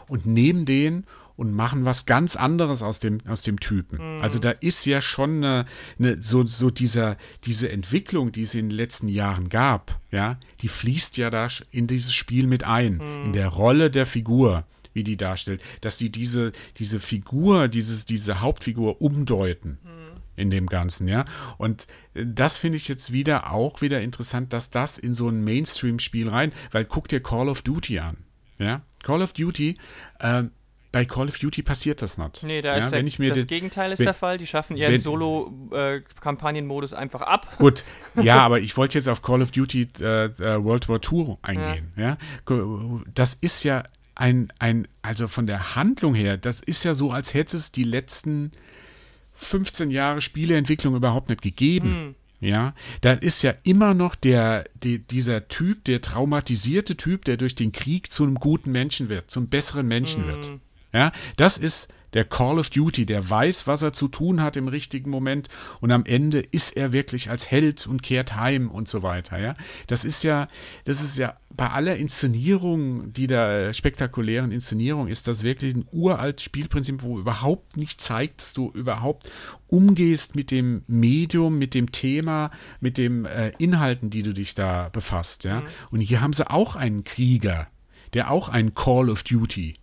Und nehmen den und machen was ganz anderes aus dem, aus dem Typen. Mhm. Also da ist ja schon eine, eine, so, so dieser, diese Entwicklung, die es in den letzten Jahren gab, ja, die fließt ja da in dieses Spiel mit ein, mhm. in der Rolle der Figur. wie die darstellt, dass die diese, diese Figur, dieses, diese Hauptfigur umdeuten. Mhm in dem Ganzen, ja. Und das finde ich jetzt wieder auch wieder interessant, dass das in so ein Mainstream-Spiel rein, weil guck dir Call of Duty an, ja. Call of Duty, äh, bei Call of Duty passiert das nicht. Nee, da ja, ist mir das den, Gegenteil ist wenn, der Fall. Die schaffen ihren Solo-Kampagnenmodus äh, einfach ab. Gut, ja, aber ich wollte jetzt auf Call of Duty äh, äh World War II eingehen. Ja. ja. Das ist ja ein, ein, also von der Handlung her, das ist ja so, als hätte es die letzten 15 Jahre Spieleentwicklung überhaupt nicht gegeben. Hm. Ja, da ist ja immer noch der, die, dieser Typ, der traumatisierte Typ, der durch den Krieg zu einem guten Menschen wird, zum besseren Menschen hm. wird. Ja, das ist der Call of Duty, der weiß, was er zu tun hat im richtigen Moment und am Ende ist er wirklich als Held und kehrt heim und so weiter, ja. Das ist ja, das ist ja bei aller Inszenierung, die da spektakulären Inszenierung, ist das wirklich ein uraltes Spielprinzip, wo überhaupt nicht zeigt, dass du überhaupt umgehst mit dem Medium, mit dem Thema, mit den äh, Inhalten, die du dich da befasst, ja. Mhm. Und hier haben sie auch einen Krieger, der auch einen Call of Duty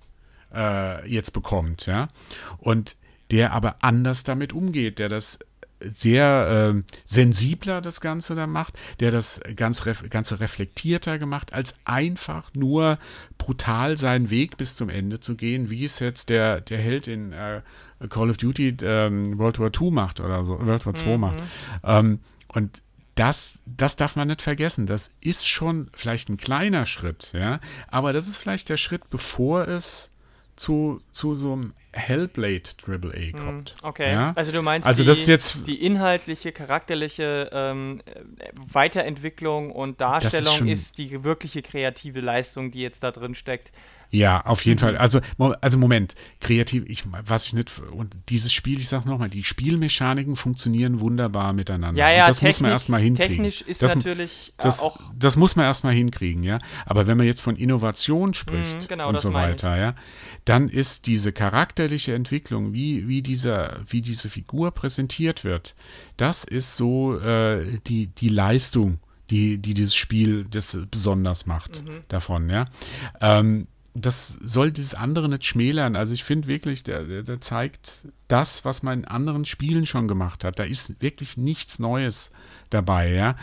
äh, jetzt bekommt, ja. Und der aber anders damit umgeht, der das sehr äh, sensibler das Ganze da macht, der das ganz ref Ganze reflektierter gemacht, als einfach nur brutal seinen Weg bis zum Ende zu gehen, wie es jetzt der, der Held in äh, Call of Duty ähm, World War II macht oder so, World War II mhm. macht. Ähm, und das, das darf man nicht vergessen. Das ist schon vielleicht ein kleiner Schritt, ja, aber das ist vielleicht der Schritt, bevor es zu, zu so einem Hellblade Triple A hm, kommt. Okay, ja? also du meinst also die, das ist jetzt, die inhaltliche, charakterliche ähm, Weiterentwicklung und Darstellung ist, ist, die wirkliche kreative Leistung, die jetzt da drin steckt. Ja, auf jeden mhm. Fall. Also, also Moment, kreativ, ich, was ich nicht, und dieses Spiel, ich sag nochmal, die Spielmechaniken funktionieren wunderbar miteinander. Ja, ja, und das Technik, muss man erstmal hinkriegen. Technisch ist das, natürlich äh, das, auch. Das muss man erstmal hinkriegen, ja. Aber wenn man jetzt von Innovation spricht mhm, genau, und so weiter, ja, dann ist diese charakterliche Entwicklung, wie, wie, dieser, wie diese Figur präsentiert wird, das ist so äh, die, die Leistung, die, die dieses Spiel das besonders macht mhm. davon, ja. Ähm, das soll dieses andere nicht schmälern. Also ich finde wirklich, der, der, der, zeigt das, was man in anderen Spielen schon gemacht hat. Da ist wirklich nichts Neues dabei, ja.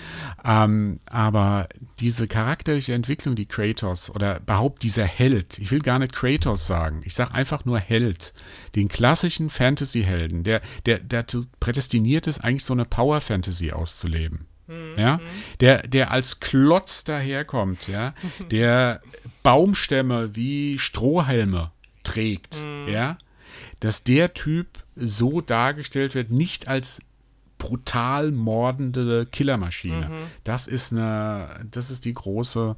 Ähm, aber diese charakterliche Entwicklung, die Kratos oder überhaupt dieser Held, ich will gar nicht Kratos sagen, ich sage einfach nur Held, den klassischen Fantasy-Helden, der, der, der prädestiniert ist, eigentlich so eine Power-Fantasy auszuleben. Mhm. Ja, der, der als Klotz daherkommt, ja, der Baumstämme wie Strohhalme trägt, mhm. ja, dass der Typ so dargestellt wird, nicht als brutal mordende Killermaschine. Mhm. Das ist eine, das ist die große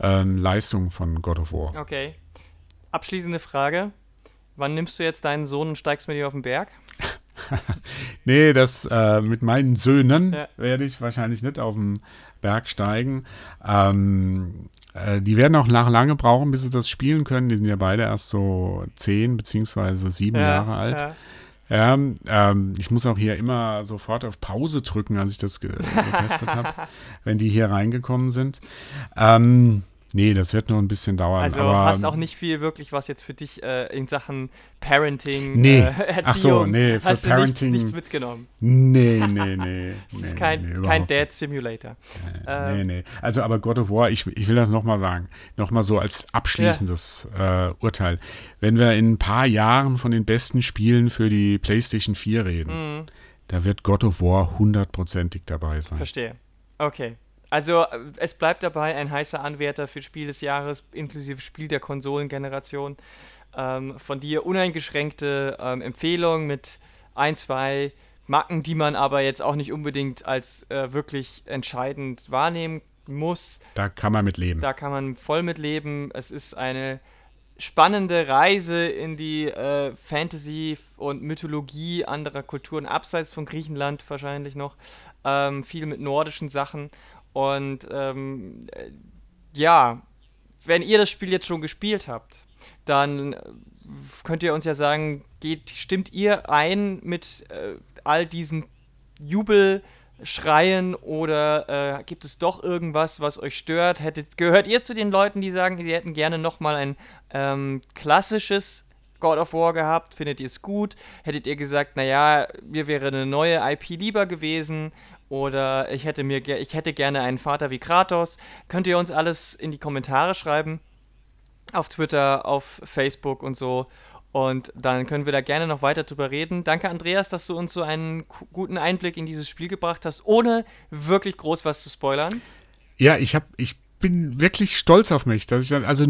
ähm, Leistung von God of War. Okay. Abschließende Frage. Wann nimmst du jetzt deinen Sohn und steigst mit ihm auf den Berg? nee, das äh, mit meinen Söhnen ja. werde ich wahrscheinlich nicht auf den Berg steigen. Ähm, äh, die werden auch nach lange brauchen, bis sie das spielen können. Die sind ja beide erst so zehn beziehungsweise sieben ja, Jahre alt. Ja. Ja, ähm, ich muss auch hier immer sofort auf Pause drücken, als ich das ge getestet habe, wenn die hier reingekommen sind. Ähm, Nee, das wird nur ein bisschen dauern. Also aber, hast auch nicht viel wirklich, was jetzt für dich äh, in Sachen Parenting, nee. äh, Erziehung, Ach so, nee, für hast Parenting, du nichts, nichts, mitgenommen. Nee, nee, nee. Es nee, ist kein, nee, kein Dad Simulator. Nee, äh, nee, nee. Also aber God of War, ich, ich will das nochmal sagen, nochmal so als abschließendes ja. äh, Urteil. Wenn wir in ein paar Jahren von den besten Spielen für die PlayStation 4 reden, mhm. da wird God of War hundertprozentig dabei sein. Verstehe. Okay. Also äh, es bleibt dabei ein heißer Anwärter für Spiel des Jahres, inklusive Spiel der Konsolengeneration. Ähm, von dir uneingeschränkte ähm, Empfehlung mit ein, zwei Macken, die man aber jetzt auch nicht unbedingt als äh, wirklich entscheidend wahrnehmen muss. Da kann man mit leben. Da kann man voll mit leben. Es ist eine spannende Reise in die äh, Fantasy und Mythologie anderer Kulturen, abseits von Griechenland wahrscheinlich noch. Ähm, viel mit nordischen Sachen und ähm, äh, ja, wenn ihr das Spiel jetzt schon gespielt habt, dann äh, könnt ihr uns ja sagen, geht, stimmt ihr ein mit äh, all diesen Jubel schreien oder äh, gibt es doch irgendwas, was euch stört? Hättet, gehört ihr zu den Leuten, die sagen, sie hätten gerne nochmal ein ähm, klassisches God of War gehabt? Findet ihr es gut? Hättet ihr gesagt, naja, mir wäre eine neue IP lieber gewesen? Oder ich hätte mir ich hätte gerne einen Vater wie Kratos. Könnt ihr uns alles in die Kommentare schreiben? Auf Twitter, auf Facebook und so. Und dann können wir da gerne noch weiter drüber reden. Danke, Andreas, dass du uns so einen guten Einblick in dieses Spiel gebracht hast, ohne wirklich groß was zu spoilern. Ja, ich habe, ich bin wirklich stolz auf mich, dass ich also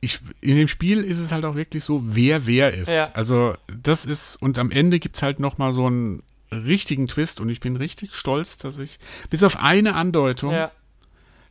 ich, in dem Spiel ist es halt auch wirklich so, wer wer ist. Ja. Also das ist und am Ende gibt es halt noch mal so einen richtigen Twist und ich bin richtig stolz, dass ich bis auf eine Andeutung ja.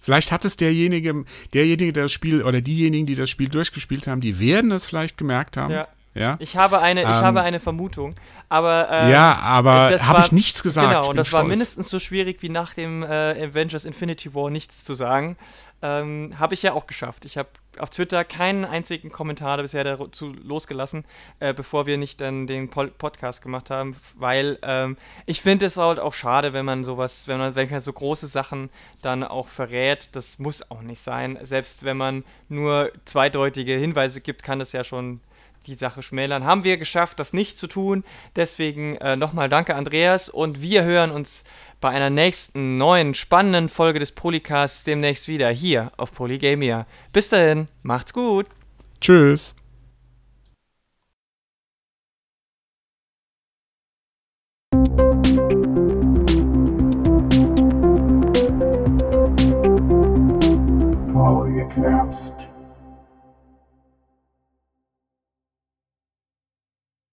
Vielleicht hat es derjenige, derjenige, der das Spiel oder diejenigen, die das Spiel durchgespielt haben, die werden es vielleicht gemerkt haben. Ja. Ja? Ich habe eine, ich ähm, habe eine Vermutung, aber ähm, ja, aber habe ich nichts gesagt. Genau, und das stolz. war mindestens so schwierig wie nach dem äh, Avengers Infinity War nichts zu sagen. Ähm, habe ich ja auch geschafft. Ich habe auf Twitter keinen einzigen Kommentar bisher dazu losgelassen, äh, bevor wir nicht dann den Pol Podcast gemacht haben, weil ähm, ich finde es halt auch schade, wenn man sowas, wenn man, wenn man so große Sachen dann auch verrät. Das muss auch nicht sein. Selbst wenn man nur zweideutige Hinweise gibt, kann das ja schon die Sache schmälern. Haben wir geschafft, das nicht zu tun. Deswegen äh, nochmal danke, Andreas. Und wir hören uns bei einer nächsten neuen spannenden Folge des Polycasts demnächst wieder hier auf Polygamia. Bis dahin, macht's gut. Tschüss.